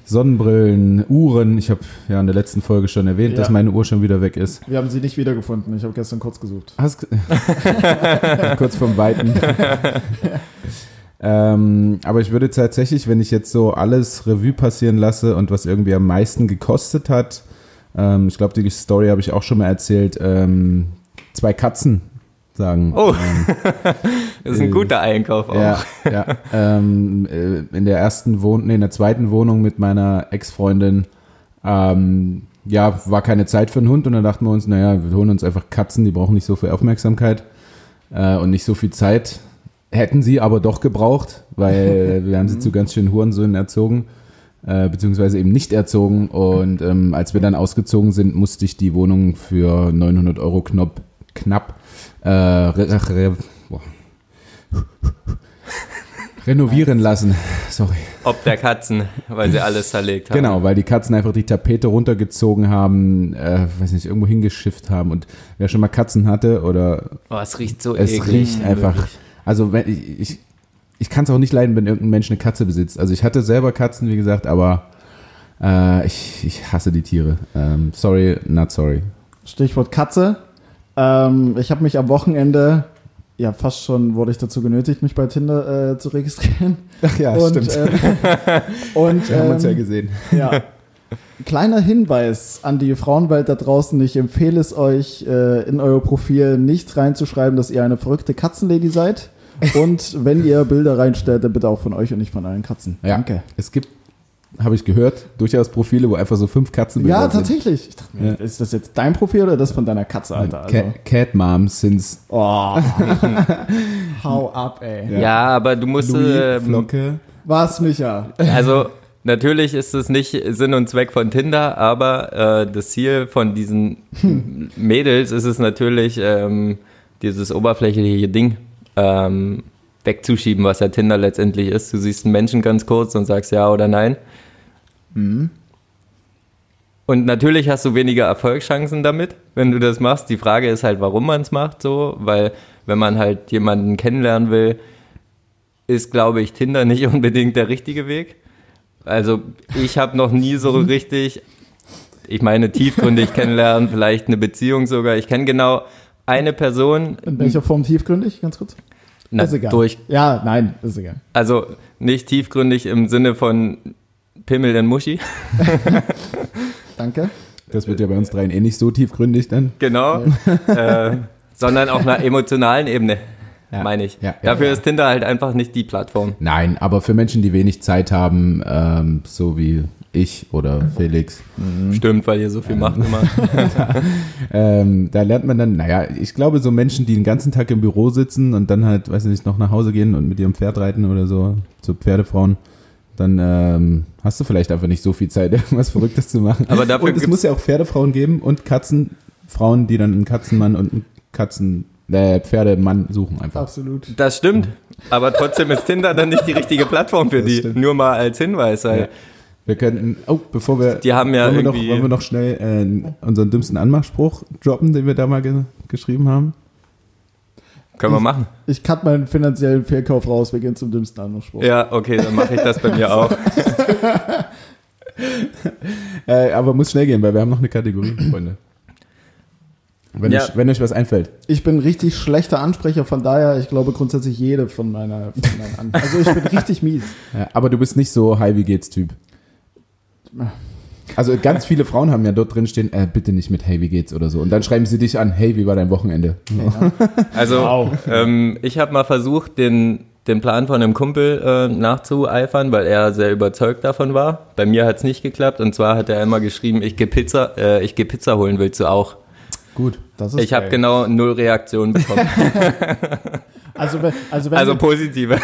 Sonnenbrillen, Uhren. Ich habe ja in der letzten Folge schon erwähnt, ja. dass meine Uhr schon wieder weg ist. Wir haben sie nicht wiedergefunden. Ich habe gestern kurz gesucht. Hast [laughs] kurz vom Weiten. [laughs] ähm, aber ich würde tatsächlich, wenn ich jetzt so alles Revue passieren lasse und was irgendwie am meisten gekostet hat, ähm, ich glaube, die Story habe ich auch schon mal erzählt, ähm, zwei Katzen sagen. Oh, ähm, [laughs] das ist ein äh, guter Einkauf auch. Ja, ja ähm, äh, in der ersten Wohnung, nee, in der zweiten Wohnung mit meiner Ex-Freundin, ähm, ja, war keine Zeit für einen Hund und dann dachten wir uns, naja, wir holen uns einfach Katzen, die brauchen nicht so viel Aufmerksamkeit äh, und nicht so viel Zeit. Hätten sie aber doch gebraucht, weil [laughs] wir haben sie zu ganz schönen Hurensöhnen erzogen, äh, beziehungsweise eben nicht erzogen. Und ähm, als wir dann ausgezogen sind, musste ich die Wohnung für 900 Euro knapp, knapp äh, re, re, [laughs] renovieren lassen. Sorry. Ob der Katzen, weil sie alles zerlegt haben. Genau, weil die Katzen einfach die Tapete runtergezogen haben, äh, weiß nicht, irgendwo hingeschifft haben. Und wer schon mal Katzen hatte oder. Oh, es riecht so Es eklig. riecht einfach. Also, wenn ich, ich, ich kann es auch nicht leiden, wenn irgendein Mensch eine Katze besitzt. Also, ich hatte selber Katzen, wie gesagt, aber äh, ich, ich hasse die Tiere. Ähm, sorry, not sorry. Stichwort Katze. Ähm, ich habe mich am Wochenende, ja fast schon wurde ich dazu genötigt, mich bei Tinder äh, zu registrieren. Ach ja, und, stimmt. Äh, [laughs] und, Wir haben uns ja ähm, gesehen. Ja. Kleiner Hinweis an die Frauenwelt da draußen. Ich empfehle es euch, äh, in euer Profil nicht reinzuschreiben, dass ihr eine verrückte Katzenlady seid. Und wenn ihr Bilder reinstellt, dann bitte auch von euch und nicht von euren Katzen. Ja. Danke. Es gibt habe ich gehört, durchaus Profile, wo einfach so fünf Katzen Ja, tatsächlich. Sind. Ich dachte mir, ja. ist das jetzt dein Profil oder das von deiner Katze, Alter? Also. Cat, Cat Moms sind's. Oh. [laughs] Hau ab, ey. Ja, ja aber du musst. Louis, ähm, Flocke. Was, Micha? Also, natürlich ist es nicht Sinn und Zweck von Tinder, aber äh, das Ziel von diesen Mädels ist es natürlich, ähm, dieses oberflächliche Ding ähm, wegzuschieben, was ja Tinder letztendlich ist. Du siehst einen Menschen ganz kurz und sagst ja oder nein. Mhm. Und natürlich hast du weniger Erfolgschancen damit, wenn du das machst. Die Frage ist halt, warum man es macht so, weil wenn man halt jemanden kennenlernen will, ist, glaube ich, Tinder [laughs] nicht unbedingt der richtige Weg. Also ich habe noch nie so mhm. richtig, ich meine tiefgründig [laughs] kennenlernen, vielleicht eine Beziehung sogar. Ich kenne genau eine Person. In welcher Form tiefgründig, ganz kurz? Na, ist egal. Durch, ja, nein, ist egal. Also nicht tiefgründig im Sinne von Pimmel den Muschi. [laughs] Danke. Das wird ja bei uns dreien eh nicht so tiefgründig dann. Genau. äh, sondern auf einer emotionalen Ebene, ja. meine ich. Ja, ja, Dafür ist Tinder halt einfach nicht die Plattform. Nein, aber für Menschen, die wenig Zeit haben, ähm, so wie ich oder Felix. Mhm. Stimmt, weil ihr so viel macht immer. da, [laughs] ähm, da lernt man dann, naja, ich glaube, so Menschen, die den ganzen Tag im Büro sitzen und dann halt, weiß ich nicht, noch nach Hause gehen und mit ihrem Pferd reiten oder so, so Pferdefrauen, dann ähm, hast du vielleicht einfach nicht so viel Zeit, [laughs] irgendwas Verrücktes zu machen. Aber dafür und es muss ja auch Pferdefrauen geben und Katzenfrauen, die dann einen Katzenmann und einen Katzen äh, Pferdemann suchen einfach. Absolut. Das stimmt. Aber trotzdem ist Tinder dann nicht die richtige Plattform für das die. Stimmt. Nur mal als Hinweis. Weil ja. Wir könnten, oh, bevor wir, die haben ja wollen, wir noch, wollen wir noch schnell äh, unseren dümmsten Anmachspruch droppen, den wir da mal ge geschrieben haben? Können wir machen. Ich cut meinen finanziellen Fehlkauf raus, wir gehen zum dümmsten Anmachspruch. Ja, okay, dann mache ich das bei mir auch. [laughs] äh, aber muss schnell gehen, weil wir haben noch eine Kategorie, Freunde. Wenn, ja. euch, wenn euch was einfällt. Ich bin richtig schlechter Ansprecher, von daher, ich glaube grundsätzlich jede von meiner, von meinen An Also ich bin richtig mies. [laughs] Ja, aber du bist nicht so Hi, wie geht's Typ. Also ganz viele Frauen haben ja dort drin stehen, äh, bitte nicht mit Hey, wie geht's oder so. Und dann schreiben sie dich an, hey, wie war dein Wochenende? Ja. [laughs] Also wow. ähm, ich habe mal versucht, den, den Plan von einem Kumpel äh, nachzueifern, weil er sehr überzeugt davon war. Bei mir hat es nicht geklappt. Und zwar hat er immer geschrieben, ich gehe Pizza, äh, ich geh Pizza holen, willst du auch? Gut, das ist Ich habe genau null Reaktionen bekommen. [laughs] [laughs] Also, wenn, also, wenn also positive.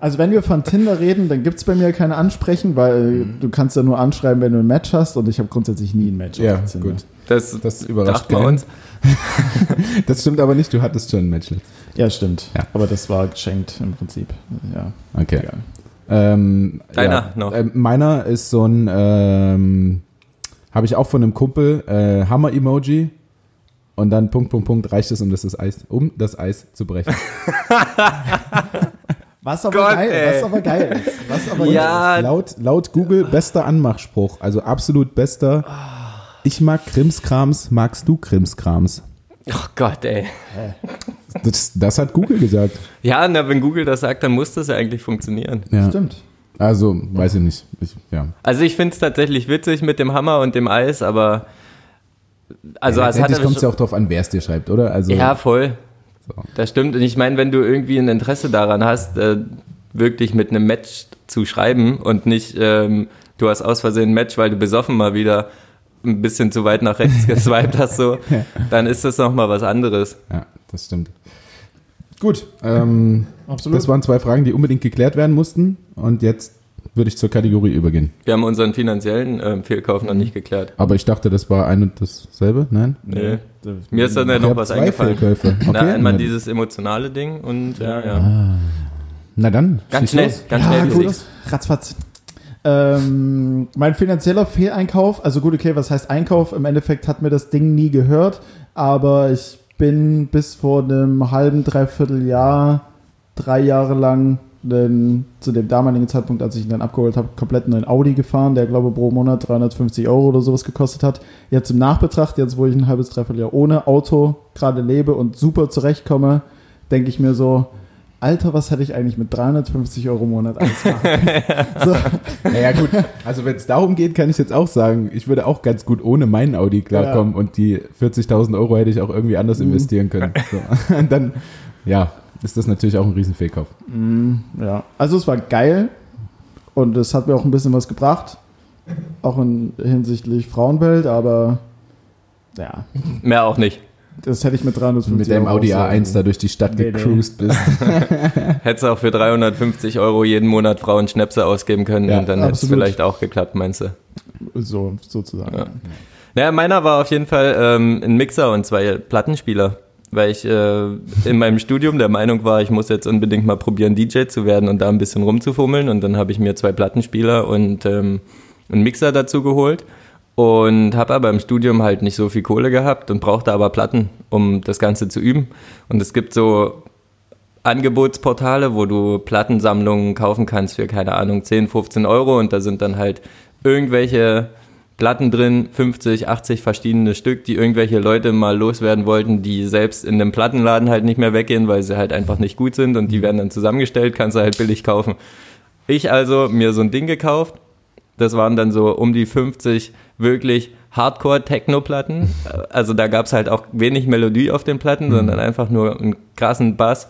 Also wenn wir von Tinder reden, dann gibt es bei mir keine Ansprechen, weil mhm. du kannst ja nur anschreiben, wenn du ein Match hast und ich habe grundsätzlich nie ein Match. Ja, gut. Das, das überrascht bei uns. [laughs] das stimmt aber nicht, du hattest schon ein Match. Ja, stimmt. Ja. Aber das war geschenkt im Prinzip. Ja. Okay. Ähm, Deiner ja. noch. Äh, meiner ist so ein, ähm, habe ich auch von einem Kumpel, äh, Hammer-Emoji und dann Punkt, Punkt, Punkt reicht es, um das, Eis, um das Eis zu brechen. [laughs] Was aber Gott, geil, was aber geil ist. Was aber ja. Laut, laut Google bester Anmachspruch, also absolut bester. Ich mag Krimskrams, magst du Krimskrams? Oh Gott, ey. Das, das hat Google gesagt. Ja, na, wenn Google das sagt, dann muss das ja eigentlich funktionieren. Ja. Stimmt. Also, weiß ich nicht. Ich, ja. Also ich finde es tatsächlich witzig mit dem Hammer und dem Eis, aber also ja, letztendlich kommt es ja auch darauf an, wer es dir schreibt, oder? Also, ja, voll. So. Das stimmt. Und ich meine, wenn du irgendwie ein Interesse daran hast, äh, wirklich mit einem Match zu schreiben und nicht, ähm, du hast aus Versehen ein Match, weil du besoffen mal wieder ein bisschen zu weit nach rechts [laughs] geswiped hast, so, dann ist das nochmal was anderes. Ja, das stimmt. Gut, ähm, Absolut. das waren zwei Fragen, die unbedingt geklärt werden mussten. Und jetzt würde ich zur Kategorie übergehen. Wir haben unseren finanziellen äh, Fehlkauf noch nicht geklärt. Aber ich dachte, das war ein und dasselbe, nein? Nee. nee. Mir ist dann ja noch was zwei eingefallen. Fehlkäufe. [laughs] Okay. Na, einmal ja. dieses emotionale Ding und ja, ja. Ah. Na dann. Ganz schnell, los. ganz ja, schnell. Gut. Ratzfatz. Ähm, mein finanzieller Fehleinkauf, also gut, okay, was heißt Einkauf? Im Endeffekt hat mir das Ding nie gehört, aber ich bin bis vor einem halben, dreiviertel Jahr, drei Jahre lang den, zu dem damaligen Zeitpunkt, als ich ihn dann abgeholt habe, komplett neuen Audi gefahren, der glaube pro Monat 350 Euro oder sowas gekostet hat. Jetzt im Nachbetracht, jetzt wo ich ein halbes, dreiviertel Jahr ohne Auto gerade lebe und super zurechtkomme, denke ich mir so, Alter, was hätte ich eigentlich mit 350 Euro im Monat alles machen? [laughs] so. Naja gut, also wenn es darum geht, kann ich jetzt auch sagen, ich würde auch ganz gut ohne meinen Audi klarkommen ja. und die 40.000 Euro hätte ich auch irgendwie anders mhm. investieren können. So. [laughs] Und dann, ja, ist das natürlich auch ein Riesenfehlkauf. Mhm, ja, also es war geil und es hat mir auch ein bisschen was gebracht, auch in hinsichtlich Frauenwelt, aber ja. Mehr auch nicht. Das hätte ich mit 350 Mit dem Audi A1 da durch die Stadt nee, gecruised nee. bist. [laughs] Hättest auch für 350 Euro jeden Monat Frauen Schnäpse ausgeben können ja, und dann hätte es vielleicht auch geklappt, meinst du? So, sozusagen. Ja. Naja, meiner war auf jeden Fall ähm, ein Mixer und zwei Plattenspieler, weil ich äh, in meinem Studium der Meinung war, ich muss jetzt unbedingt mal probieren, DJ zu werden und da ein bisschen rumzufummeln und dann habe ich mir zwei Plattenspieler und ähm, einen Mixer dazu geholt und habe aber im Studium halt nicht so viel Kohle gehabt und brauchte aber Platten, um das Ganze zu üben. Und es gibt so Angebotsportale, wo du Plattensammlungen kaufen kannst für, keine Ahnung, 10, 15 Euro und da sind dann halt irgendwelche Platten drin, 50, 80 verschiedene Stück, die irgendwelche Leute mal loswerden wollten, die selbst in einem Plattenladen halt nicht mehr weggehen, weil sie halt einfach nicht gut sind und die werden dann zusammengestellt, kannst du halt billig kaufen. Ich also mir so ein Ding gekauft, das waren dann so um die 50 wirklich Hardcore-Techno-Platten. Also da gab es halt auch wenig Melodie auf den Platten, mhm. sondern einfach nur einen krassen Bass.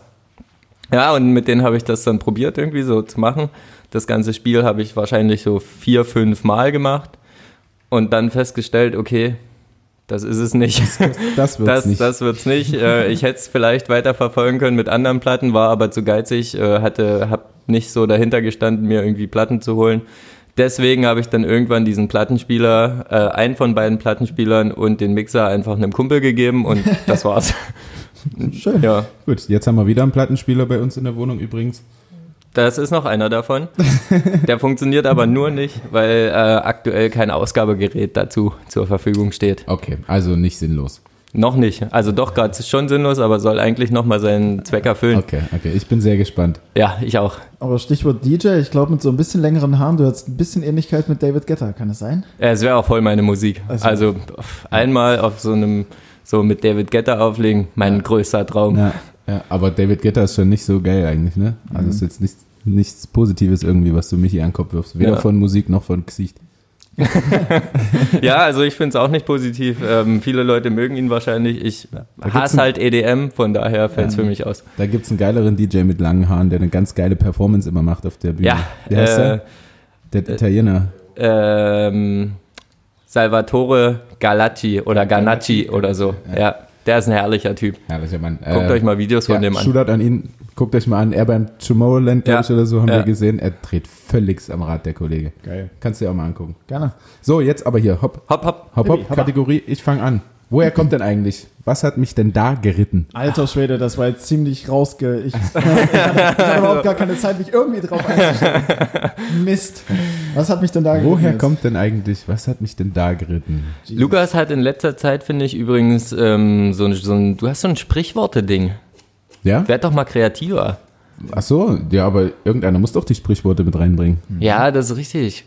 Ja, und mit denen habe ich das dann probiert, irgendwie so zu machen. Das ganze Spiel habe ich wahrscheinlich so vier, fünf Mal gemacht und dann festgestellt, okay, das ist es nicht. Das, [laughs] wird's das, nicht. Das wird's nicht. Äh, ich hätte es vielleicht weiter verfolgen können mit anderen Platten, war aber zu geizig, äh, hatte, hab nicht so dahinter gestanden, mir irgendwie Platten zu holen. Deswegen habe ich dann irgendwann diesen Plattenspieler, äh, einen von beiden Plattenspielern und den Mixer einfach einem Kumpel gegeben und [laughs] das war's. Schön. Ja. Gut, jetzt haben wir wieder einen Plattenspieler bei uns in der Wohnung übrigens. Das ist noch einer davon. [laughs] Der funktioniert aber nur nicht, weil äh, aktuell kein Ausgabegerät dazu zur Verfügung steht. Okay, also nicht sinnlos. Noch nicht. Also doch, gerade ist schon sinnlos, aber soll eigentlich nochmal seinen Zweck erfüllen. Okay, okay. Ich bin sehr gespannt. Ja, ich auch. Aber Stichwort DJ, ich glaube mit so ein bisschen längeren Haaren, du hast ein bisschen Ähnlichkeit mit David Guetta, kann es sein? Ja, es wäre auch voll meine Musik. Also, also einmal auf so einem, so mit David Guetta auflegen, mein ja. größter Traum. Ja, ja, aber David Guetta ist schon nicht so geil eigentlich, ne? Also mhm. ist jetzt nichts, nichts Positives irgendwie, was du Michi an den Kopf wirfst. Weder ja. von Musik noch von Gesicht. [laughs] ja, also ich finde es auch nicht positiv. Ähm, viele Leute mögen ihn wahrscheinlich. Ich hasse halt EDM, von daher fällt es ja, für mich aus. Da gibt es einen geileren DJ mit langen Haaren, der eine ganz geile Performance immer macht auf der Bühne. Ja, Wie heißt äh, der? Der Italiener. Ähm, Salvatore Galacci oder Ganacci oder so. Ja. ja. Der ist ein herrlicher Typ. Herrlicher Mann. Guckt äh, euch mal Videos von dem an. Shootout an ihn. Guckt euch mal an, er beim Tomorrowland, glaube ich, oder so, haben ja. wir gesehen. Er dreht völlig am Rad, der Kollege. Geil. Kannst du dir auch mal angucken. Gerne. So, jetzt aber hier, hopp. Hopp, hopp. Hopp, hopp, Kategorie, ich fange an. Woher kommt denn eigentlich? Was hat mich denn da geritten? Alter Schwede, das war jetzt ziemlich rausge... Ich, ich, [laughs] hatte, ich hatte überhaupt gar keine Zeit, mich irgendwie drauf einzustellen. Mist. Was hat mich denn da geritten? Woher jetzt? kommt denn eigentlich, was hat mich denn da geritten? Jesus. Lukas hat in letzter Zeit, finde ich, übrigens ähm, so, ein, so ein, du hast so ein Sprichworte-Ding. Ja? Werd doch mal kreativer. Ach so, ja, aber irgendeiner muss doch die Sprichworte mit reinbringen. Ja, das ist richtig.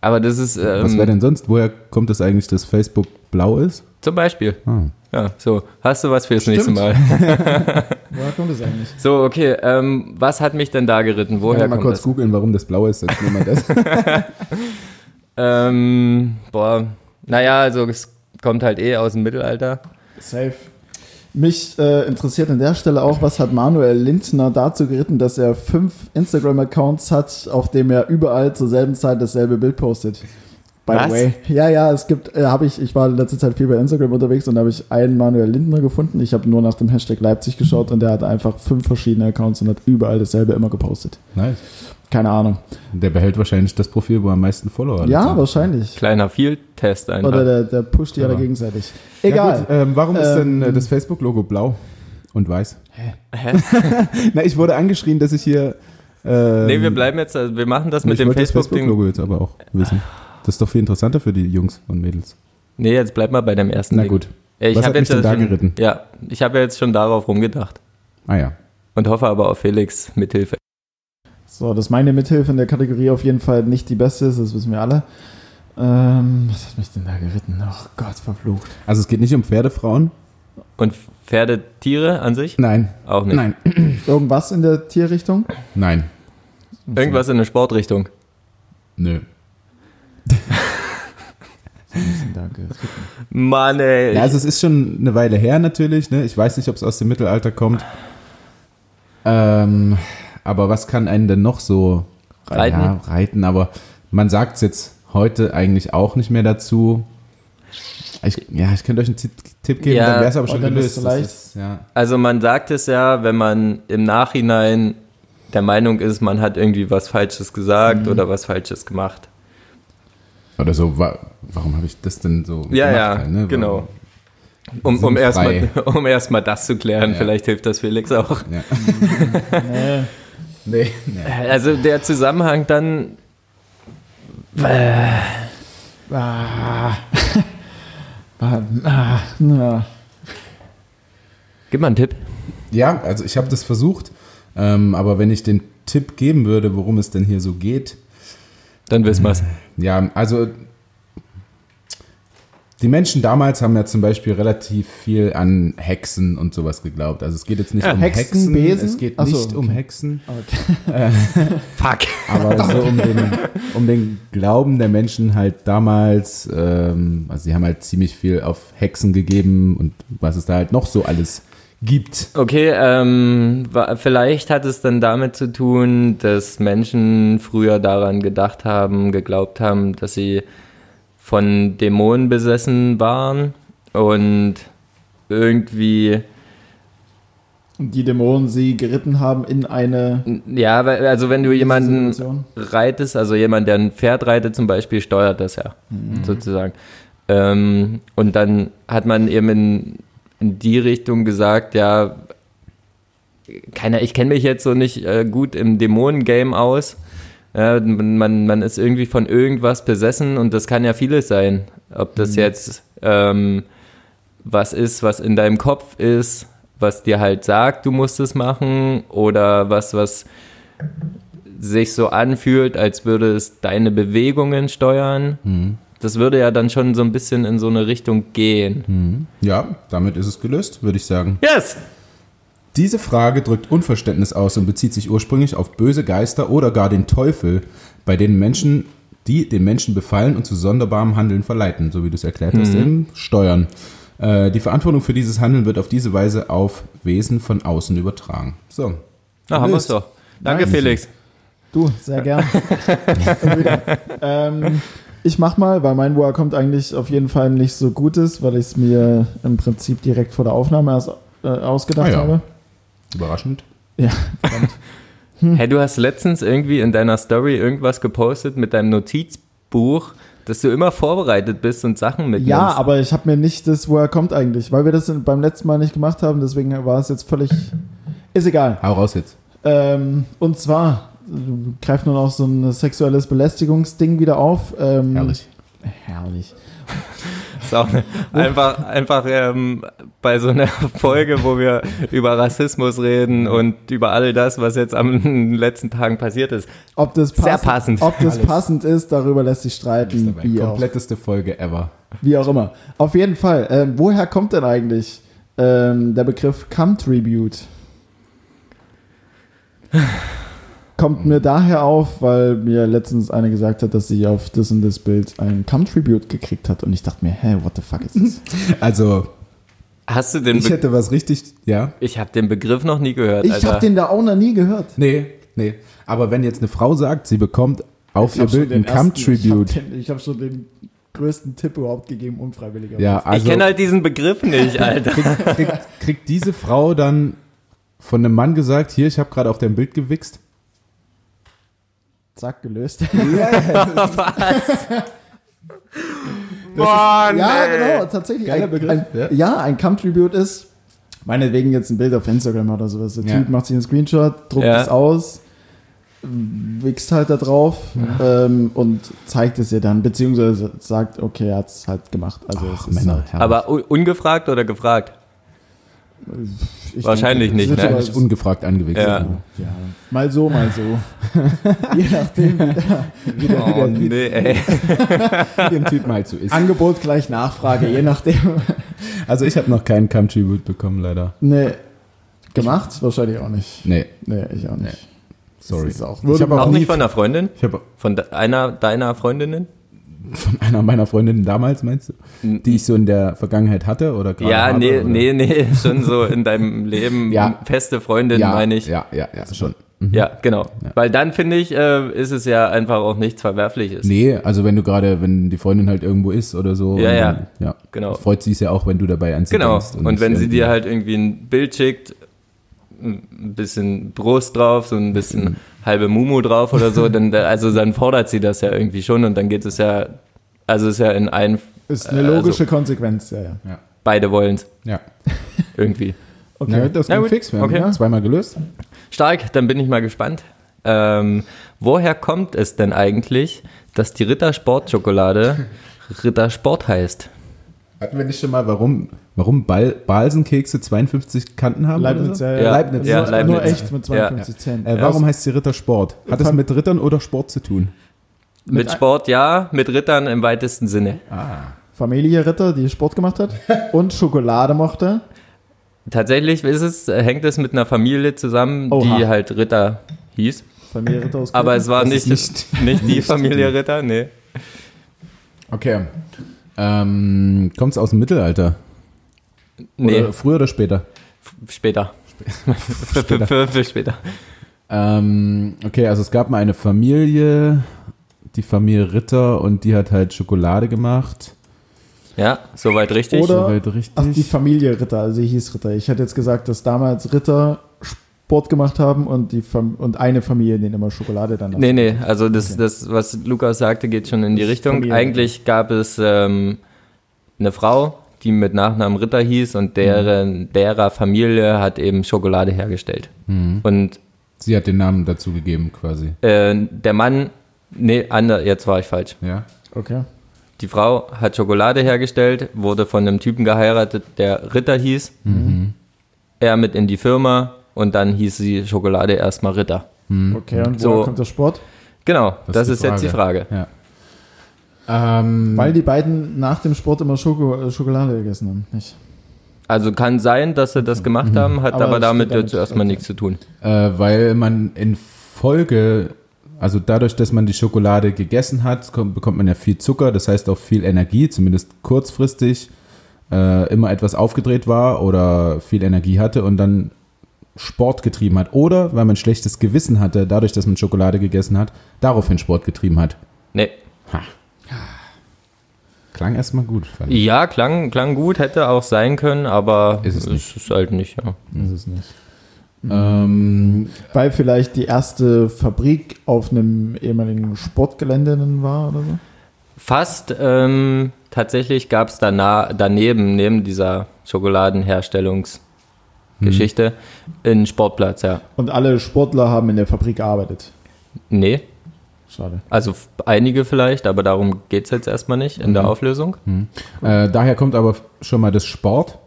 Aber das ist ähm, Was wäre denn sonst? Woher kommt es eigentlich, dass Facebook blau ist? Zum Beispiel. Ah. Ja, so. Hast du was fürs Stimmt. nächste Mal? [laughs] Woher kommt das eigentlich? So, okay. Ähm, was hat mich denn da geritten? Woher Woher mal kommt kurz das? googeln, warum das blau ist. Jetzt nehmen wir das. [laughs] Ähm, boah, naja, also es kommt halt eh aus dem Mittelalter. Safe. Mich äh, interessiert an der Stelle auch, was hat Manuel Lindner dazu geritten, dass er fünf Instagram-Accounts hat, auf dem er überall zur selben Zeit dasselbe Bild postet. By Was? the way. Ja, ja, es gibt, äh, habe ich, ich war in letzter Zeit viel bei Instagram unterwegs und da habe ich einen Manuel Lindner gefunden. Ich habe nur nach dem Hashtag Leipzig geschaut und der hat einfach fünf verschiedene Accounts und hat überall dasselbe immer gepostet. nice. Keine Ahnung. Der behält wahrscheinlich das Profil, wo er am meisten Follower hat. Ja, wahrscheinlich. Kleiner Field-Test einfach. Oder der, der pusht die alle Ja. gegenseitig. Ja, Egal. gut, ähm, warum ist denn äh, Ähm, das Facebook-Logo blau und weiß? Hä? [laughs] Na, ich wurde angeschrien, dass ich hier. Ähm, nee, wir bleiben jetzt, also wir machen das ich mit dem Facebook-Ding. Facebook-Logo jetzt aber auch wissen. Das ist doch viel interessanter für die Jungs und Mädels. nee, jetzt bleib mal bei dem ersten Na Ding. gut. Ich Was hat mich jetzt denn ja da schon, geritten? Ja, ich habe ja jetzt schon darauf rumgedacht. Ah ja. Und hoffe aber auf Felix Mithilfe. So, dass meine Mithilfe in der Kategorie auf jeden Fall nicht die beste ist, das wissen wir alle. Ähm, was hat mich denn da geritten? Ach Gott, verflucht. Also es geht nicht um Pferdefrauen? Und Pferdetiere an sich? Nein. Auch nicht. Nein. [clears throat] Irgendwas in der Tierrichtung? Nein. Irgendwas in der Sportrichtung. Nö. Was ist denn da geritten? Mann, ey. Ja, also es ist schon eine Weile her natürlich. Ne? Ich weiß nicht, ob es aus dem Mittelalter kommt. Ähm, aber was kann einen denn noch so Reiten? Ja, reiten, aber man sagt es jetzt heute eigentlich auch nicht mehr dazu. Ich, ja, ich könnte euch einen Tipp, Tipp geben, Ja. dann wäre es aber Oh, schon ist gelöst. ist, ja. Also man sagt es ja, wenn man im Nachhinein der Meinung ist, man hat irgendwie was Falsches gesagt Mhm. oder was Falsches gemacht. Oder so, wa warum habe ich das denn so Ja, gemacht? ja, halt, ne? genau. Um, um erstmal um erst mal das zu klären, Ja. vielleicht hilft das Felix auch. Ja. [laughs] Nee. Nee, nee. Also der Zusammenhang dann, [laughs] Ah. ah. Ah. Na. gib mal einen Tipp. Ja, also ich habe das versucht, ähm, aber wenn ich den Tipp geben würde, worum es denn hier so geht, Dann wissen wir's. Ja, also die Menschen damals haben ja zum Beispiel relativ viel an Hexen und sowas geglaubt. Also es geht jetzt nicht Ja, um Hexen, Hexen, Besen? es geht Ach so, nicht um okay. Hexen, Okay. [laughs] Fuck. aber so um den, um den Glauben der Menschen halt damals. Ähm, also sie haben halt ziemlich viel auf Hexen gegeben und was es da halt noch so alles gibt. Okay, ähm, vielleicht hat es dann damit zu tun, dass Menschen früher daran gedacht haben, geglaubt haben, dass sie von Dämonen besessen waren und irgendwie, die Dämonen sie geritten haben in eine ja, also wenn du jemanden Situation. reitest, also jemand, der ein Pferd reitet zum Beispiel, steuert das ja, sozusagen. Ähm, und dann hat man eben in, in die Richtung gesagt, ja, keiner, ich kenne mich jetzt so nicht äh, gut im Dämonengame aus. Ja, man, man ist irgendwie von irgendwas besessen und das kann ja vieles sein. Ob das jetzt ähm, was ist, was in deinem Kopf ist, was dir halt sagt, du musst es machen, oder was, was sich so anfühlt, als würde es deine Bewegungen steuern. Das würde ja dann schon so ein bisschen in so eine Richtung gehen. Ja, damit ist es gelöst, würde ich sagen. Yes! Diese Frage drückt Unverständnis aus und bezieht sich ursprünglich auf böse Geister oder gar den Teufel, bei denen Menschen, die den Menschen befallen und zu sonderbarem Handeln verleiten, so wie du es erklärt hast, eben steuern. Äh, die Verantwortung für dieses Handeln wird auf diese Weise auf Wesen von außen übertragen. So. Na, haben wir es doch. Danke. Felix. Du, sehr gern. [laughs] Ähm, ich mach mal, weil mein Woher kommt eigentlich auf jeden Fall nicht so gut ist, weil ich es mir im Prinzip direkt vor der Aufnahme erst äh, ausgedacht Ah ja. habe. Überraschend. Ja, [laughs] Hey, du hast letztens irgendwie in deiner Story irgendwas gepostet mit deinem Notizbuch, dass du immer vorbereitet bist und Sachen mitnimmst. Ja, aber ich habe mir nicht das, woher kommt eigentlich, weil wir das beim letzten Mal nicht gemacht haben, deswegen war es jetzt völlig. Ist egal. Hau raus jetzt. Ähm, und zwar greift nun auch so ein sexuelles Belästigungsding wieder auf. Ähm, Herrlich. Herrlich. [laughs] Ist auch eine, einfach einfach ähm, bei so einer Folge, wo wir über Rassismus reden und über all das, was jetzt am den letzten Tagen passiert ist. Ob das Sehr passend. Ob das Alles. passend ist, darüber lässt sich streiten, Dabei. wie auch, Kompletteste Folge ever. wie auch immer. Auf jeden Fall, ähm, woher kommt denn eigentlich ähm, der Begriff Cum Tribute? [sighs] [laughs] Kommt mir daher auf, weil mir letztens eine gesagt hat, dass sie auf das und das Bild ein Cum Tribute gekriegt hat und ich dachte mir, hä, what the fuck ist das? [laughs] Also, Hast du den ich Be hätte was richtig, ja? Ich habe den Begriff noch nie gehört, Ich habe den da auch noch nie gehört. Nee, nee. Aber wenn jetzt eine Frau sagt, sie bekommt auf ihr Bild ein Cum-Tribute. Ich habe hab schon den größten Tipp überhaupt gegeben, unfreiwilliger. Ja, also ich kenne halt diesen Begriff nicht, [laughs] Alter. kriegt, kriegt, kriegt diese Frau dann von einem Mann gesagt, hier, ich habe gerade auf dein Bild gewichst? Zack, gelöst. [laughs] Mann, ja, ey. genau, tatsächlich. Geiler ein, Begriff, ein, ja. ja. ein Cum-Tribute ist, meinetwegen jetzt ein Bild auf Instagram oder sowas. Der Ja. Typ macht sich einen Screenshot, druckt Ja. es aus, wichst halt da drauf ähm, und zeigt es ihr dann, beziehungsweise sagt, okay, er hat es halt gemacht. Also es Ach, ist Männer, halt. Aber ungefragt oder gefragt? Ich Wahrscheinlich nicht, ne? Wahrscheinlich ungefragt angewichst. Ja. ja, mal so, mal so. [laughs] Je nachdem, wie der, wie der, wie Oh, der, [laughs] wie nee, dem Typen halt so ist. Angebot gleich Nachfrage, je nachdem. Also ich habe noch keinen Cum-Tribute bekommen, leider. Nee, gemacht? Wahrscheinlich auch nicht. Nee, Nee, ich auch nicht. sorry. Das ist auch, Ich habe Auch auch nicht von einer Freundin? ich habe Von de einer deiner Freundinnen? Von einer meiner Freundinnen damals, meinst du? Die ich so in der Vergangenheit hatte oder gerade Ja, habe, nee, oder? nee, nee, [laughs] schon so in deinem Leben [laughs] Ja. feste Freundin, ja, meine ich. Ja, ja, ja, schon. Mhm. Ja, genau. Ja. Weil dann finde ich, äh, ist es ja einfach auch nichts Verwerfliches. Nee, also wenn du gerade, wenn die Freundin halt irgendwo ist oder so. Ja, und ja. Dann, ja. Genau. Freut sie es ja auch, wenn du dabei an sie Genau. Und, nicht wenn sie dir halt irgendwie ein Bild schickt, ein bisschen Brust drauf, so ein bisschen halbe Mumu drauf oder so, dann, also dann fordert sie das ja irgendwie schon und dann geht es ja, also ist ja in allen, Ist eine Äh, also- logische Konsequenz, ja, ja. beide wollen Ja. [laughs] irgendwie. Okay. Na, das ging gut, fix. Wir haben okay. zweimal gelöst. Stark, dann bin ich mal gespannt. Ähm, woher kommt es denn eigentlich, dass die Rittersport-Schokolade Rittersport heißt? Hatten wir nicht schon mal, warum, warum Bal Balsenkekse 52 Kanten haben? Leibniz, oder ja, so? ja. Leibniz. Ja, Nur- Leibniz. Nur echt mit 52 Zähnen. Äh, warum heißt sie Rittersport? Hat das Fam- mit Rittern oder Sport zu tun? Mit, ein- Sport ja, mit Rittern im weitesten Sinne. Familie Ritter, die Sport gemacht hat [laughs] und Schokolade mochte. Tatsächlich ist es, hängt es mit einer Familie zusammen, Oha. die halt Ritter hieß. Familie Ritter aus Aber Köln. es war nicht, ist [laughs] nicht, die Familie Ritter, nee. Okay. Ähm, Kommt es aus dem Mittelalter? Nee, Oder früher oder später? später. [laughs] für, für, für, für später. Ähm, okay, also es gab mal eine Familie, die Familie Ritter, und die hat halt Schokolade gemacht. Ja, soweit richtig. Oder- Soweit richtig. Ach, die Familie Ritter, also sie hieß Ritter. Ich hätte jetzt gesagt, dass damals Ritter Sport gemacht haben und, die Fam und eine Familie denen immer Schokolade dann Nee, nee, also das, das, was Lukas sagte, geht schon in die Richtung. Familie. Eigentlich gab es ähm, eine Frau, die mit Nachnamen Ritter hieß und deren, derer Familie hat eben Schokolade hergestellt. Und Sie hat den Namen dazu gegeben, quasi. äh, der Mann, nee, ander, jetzt war ich falsch. Ja. Okay. Die Frau hat Schokolade hergestellt, wurde von einem Typen geheiratet, der Ritter hieß. Er mit in die Firma und dann hieß sie Schokolade erstmal Ritter. Okay, und So. woher kommt der Sport? Genau, das, die ist jetzt die Frage. Ja. Ähm, Weil die beiden nach dem Sport immer Schoko äh, Schokolade gegessen haben, nicht? Also kann sein, dass sie das gemacht haben, hat Aber aber, damit jetzt erstmal Okay. nichts zu tun. äh, weil man in Folge, also dadurch, dass man die Schokolade gegessen hat, kommt, bekommt man ja viel Zucker, das heißt auch viel Energie, zumindest kurzfristig äh, immer etwas aufgedreht war oder viel Energie hatte und dann Sport getrieben hat. Oder weil man schlechtes Gewissen hatte, dadurch, dass man Schokolade gegessen hat, daraufhin Sport getrieben hat. Nee. Klang erstmal gut, fand ich. Ja, klang, klang gut, hätte auch sein können, aber Ist es nicht. ist halt nicht, ja. Ist nicht. Ähm, Weil vielleicht die erste Fabrik auf einem ehemaligen Sportgelände dann war oder so? Fast. Ähm, tatsächlich gab es daneben, neben dieser Schokoladenherstellungsgeschichte, mhm. einen Sportplatz, ja. Und alle Sportler haben in der Fabrik gearbeitet? Nee. Schade. Also einige vielleicht, aber darum geht es jetzt erstmal nicht in mhm. der Auflösung. Mhm. Äh, daher kommt aber schon mal das Sport.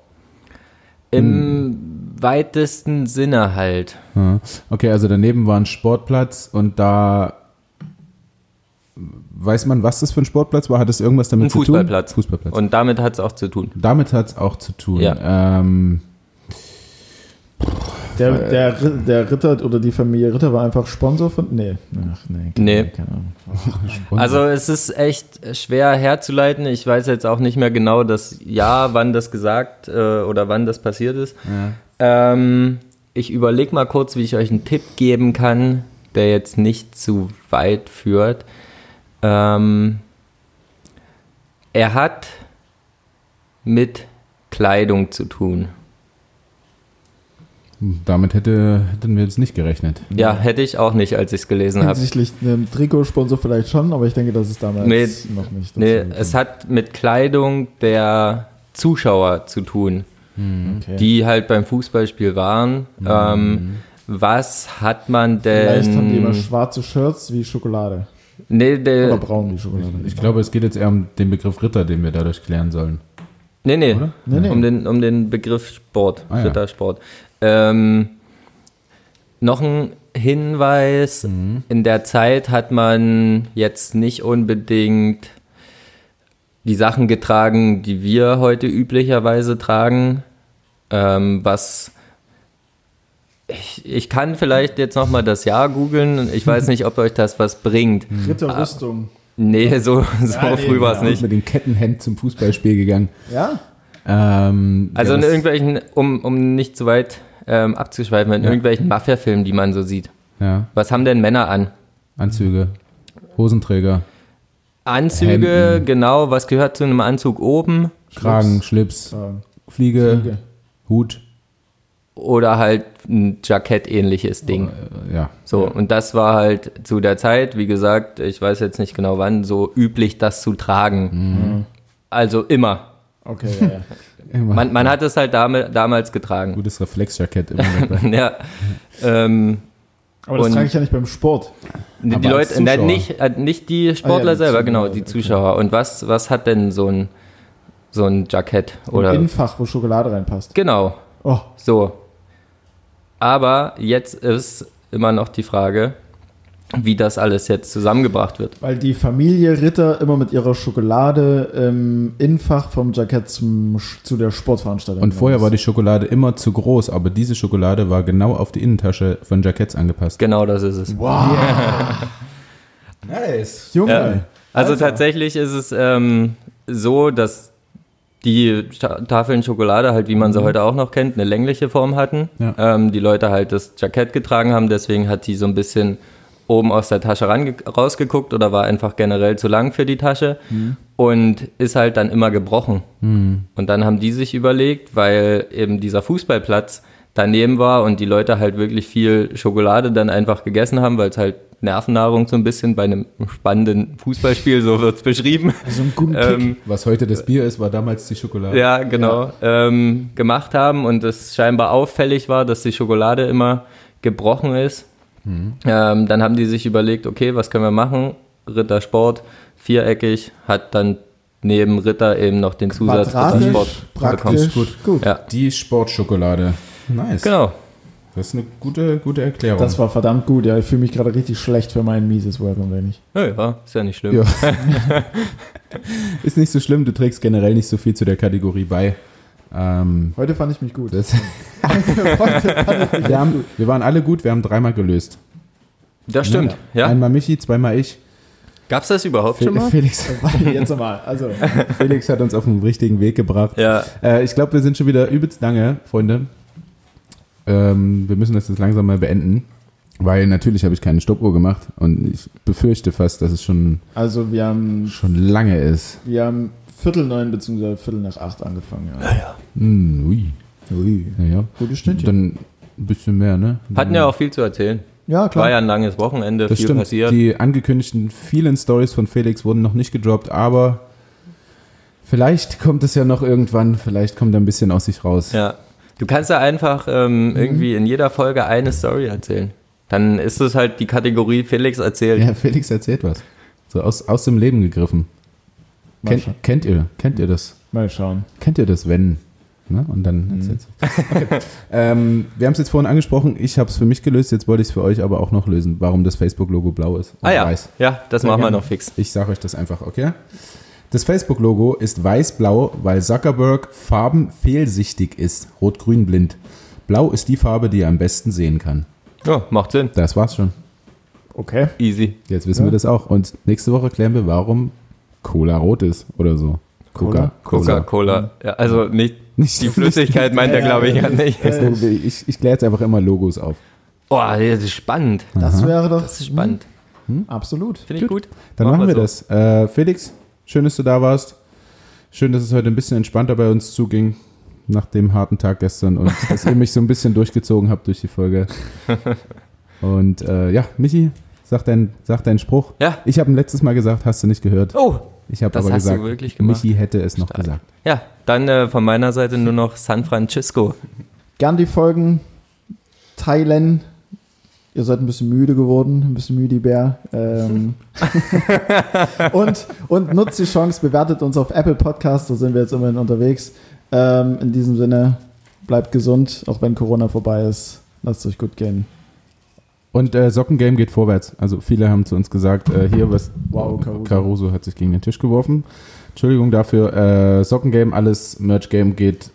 Im mhm. weitesten Sinne halt. Okay, also daneben war ein Sportplatz und da weiß man, was das für ein Sportplatz war? Hat es irgendwas damit ein zu Fußballplatz. tun? Fußballplatz. Und damit hat es auch zu tun. Damit hat es auch zu tun. Ja. Ähm, der, der, der Ritter oder die Familie Ritter war einfach Sponsor von. Nee. Ach, nee. nee. Keine Ahnung. [laughs] also es ist echt schwer herzuleiten. Ich weiß jetzt auch nicht mehr genau das Jahr, wann das gesagt äh, oder wann das passiert ist. Ja. Ähm, ich überlege mal kurz, wie ich euch einen Tipp geben kann, der jetzt nicht zu weit führt. Ähm, er hat mit Kleidung zu tun. Damit hätte, hätten wir jetzt nicht gerechnet. Ja, hätte ich auch nicht, als ich es gelesen habe. Hinsichtlich einem Trikotsponsor vielleicht schon, aber ich denke, das ist damals nee, noch nicht. Nee, es hat mit Kleidung der Zuschauer zu tun, hm. okay. die halt beim Fußballspiel waren. Mhm. Ähm, was hat man denn. Vielleicht haben die immer schwarze Shirts wie Schokolade. Nee, der, Oder braun wie Schokolade. Ich, ich glaube, es geht jetzt eher um den Begriff Ritter, den wir dadurch klären sollen. Nee, nee, nee, nee. Um, den, um den Begriff Sport, ah, Rittersport. Ja. Ähm, noch ein Hinweis, mhm. in der Zeit hat man jetzt nicht unbedingt die Sachen getragen, die wir heute üblicherweise tragen, ähm, was ich, ich, kann vielleicht jetzt nochmal das Jahr googeln. Ich weiß nicht, ob euch das was bringt. Ritterrüstung. Nee, so, so ja, früh nee, war es nicht. mit dem Kettenhemd zum Fußballspiel gegangen. Ja? Ähm, also in irgendwelchen, um, um nicht zu weit ähm, abzuschweifen, in ja. irgendwelchen Mafia-Filmen, die man so sieht. Ja. Was haben denn Männer an? Anzüge, Hosenträger. Anzüge, Hemden. genau. Was gehört zu einem Anzug oben? Kragen, Schlips, Kragen. Fliege, Fliege, Hut. Oder halt ein Jackett-ähnliches Ding. Oh, ja. So, und das war halt zu der Zeit, wie gesagt, ich weiß jetzt nicht genau wann, so üblich, das zu tragen. Mhm. Also immer. Okay, ja, ja. [laughs] Man, man, hat es halt damals getragen. Gutes Reflexjackett immer. [laughs] ja. Ähm, aber das trage ich ja nicht beim Sport. Die, die Leute, nein, nicht, äh, nicht die Sportler ah, ja, die selber, Zuschauer, genau, die Zuschauer. Und was, was hat denn so ein, so ein Jackett? Oder? Ein Innenfach, wo Schokolade reinpasst. Genau. Oh. So. Aber jetzt ist immer noch die Frage, wie das alles jetzt zusammengebracht wird. Weil die Familie Ritter immer mit ihrer Schokolade im Innenfach vom Jackett zum, zu der Sportveranstaltung. Und vorher war die Schokolade immer zu groß, aber diese Schokolade war genau auf die Innentasche von Jacketts angepasst. Genau das ist es. Wow. Yeah. [laughs] nice. Junge. Ja. Also Alter. tatsächlich ist es ähm, so, dass die Tafeln Schokolade halt, wie man sie mhm. heute auch noch kennt, eine längliche Form hatten. Ja. Ähm, die Leute halt das Jackett getragen haben, deswegen hat die so ein bisschen oben aus der Tasche rausgeguckt oder war einfach generell zu lang für die Tasche mhm. und ist halt dann immer gebrochen. Mhm. Und dann haben die sich überlegt, weil eben dieser Fußballplatz daneben war und die Leute halt wirklich viel Schokolade dann einfach gegessen haben, weil es halt Nervennahrung so ein bisschen bei einem spannenden Fußballspiel, so wird es beschrieben. Also ein guten ähm, Was heute das Bier ist, war damals die Schokolade. Ja, genau. Ja. Ähm, gemacht haben und es scheinbar auffällig war, dass die Schokolade immer gebrochen ist. Mhm. Ähm, dann haben die sich überlegt, okay, was können wir machen? Rittersport, viereckig, hat dann neben Ritter eben noch den Zusatz Rittersport praktisch Gut. gut. Ja. Die Sportschokolade. Nice. Genau. Das ist eine gute, gute Erklärung. Das war verdammt gut, ja. Ich fühle mich gerade richtig schlecht für mein mieses Welcome, wenn ich. Ja, ja, ist ja nicht schlimm. Ja. [laughs] ist nicht so schlimm, du trägst generell nicht so viel zu der Kategorie bei. Ähm, Heute fand ich mich gut. Das [laughs] ich [laughs] wir, haben, wir waren alle gut, wir haben dreimal gelöst. Das stimmt, ja. Einmal Michi, zweimal ich. Gab es das überhaupt Fe schon mal? Felix, [laughs] jetzt mal. Also. Felix hat uns auf den richtigen Weg gebracht. Ja. Äh, ich glaube, wir sind schon wieder übelst lange, Freunde. Ähm, wir müssen das jetzt langsam mal beenden. Weil natürlich habe ich keine Stoppuhr gemacht und ich befürchte fast, dass es schon, also wir haben, schon lange ist. Wir haben Viertel neun bzw. Viertel nach acht angefangen. Ja, ja. ja. Mm, ui. Ui. Ja, ja. Gutes Stündchen. Dann ein bisschen mehr, ne? Hatten ja auch viel zu erzählen. Ja, klar. War ja ein langes Wochenende, Das viel stimmt. passiert. Die angekündigten vielen Stories von Felix wurden noch nicht gedroppt, aber vielleicht kommt es ja noch irgendwann, vielleicht kommt er ein bisschen aus sich raus. Ja. Du kannst ja einfach Mhm. ähm, irgendwie in jeder Folge eine Story erzählen. Dann ist es halt die Kategorie Felix erzählt. Ja, Felix erzählt was. So aus, aus dem Leben gegriffen. Kennt, kennt ihr? Kennt ihr das? mal schauen. Kennt ihr das, wenn? Ne? Und dann erzählt's. Okay. ähm, wir haben es jetzt vorhin angesprochen, ich habe es für mich gelöst, jetzt wollte ich es für euch aber auch noch lösen, warum das Facebook-Logo blau ist. Ah ja, weiß. ja, das Sehr machen wir gerne. noch fix. Ich sage euch das einfach, okay? Das Facebook-Logo ist weiß-blau, weil Zuckerberg farbenfehlsichtig ist, rot-grün blind. Blau ist die Farbe, die er am besten sehen kann. Ja, macht Sinn. Das war's schon. Okay. Easy. Jetzt wissen Ja. wir das auch. Und nächste Woche klären wir, warum Cola rot ist oder so. Cola? Coca-Cola. Ja, also nicht [laughs] Nicht die Flüssigkeit meint er, glaube ich, ja. nicht. Ich ich kläre jetzt einfach immer Logos auf. Oh, das ist spannend. Das wäre doch Das ist spannend. Hm, absolut. Finde ich gut. Dann machen, wir so. das. Äh, Felix, schön, dass du da warst. Schön, dass es heute ein bisschen entspannter bei uns zuging nach dem harten Tag gestern und [laughs] dass ihr mich so ein bisschen durchgezogen habt durch die Folge. [laughs] Und äh, ja, Michi, sag, dein, sag deinen Spruch. Ja. Ich habe letztes Mal gesagt, hast du nicht gehört. Oh, Ich habe das aber hast du gesagt, wirklich gemacht. Michi hätte es noch Stark. gesagt. ja, dann äh, von meiner Seite nur noch San Francisco. Gern die Folgen teilen. Ihr seid ein bisschen müde geworden, ein bisschen müde, Bär. Ähm [laughs] und, und nutzt die Chance, bewertet uns auf Apple Podcast, da sind wir jetzt immerhin unterwegs. Ähm, in diesem Sinne, bleibt gesund, auch wenn Corona vorbei ist. Lasst es euch gut gehen. Und äh, Sockengame geht vorwärts. Also viele haben zu uns gesagt, äh, hier was. Wow, Caruso. Caruso hat sich gegen den Tisch geworfen. Entschuldigung dafür. Äh, Sockengame, alles Merch-Game geht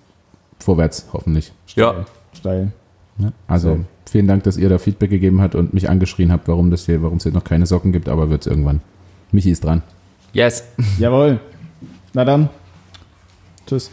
vorwärts, hoffentlich. Ja, Steil. Ja, also So. vielen Dank, dass ihr da Feedback gegeben habt und mich angeschrien habt, warum das hier, warum es hier noch keine Socken gibt, aber wird es irgendwann. Michi ist dran. yes. Jawohl. Na dann. Tschüss.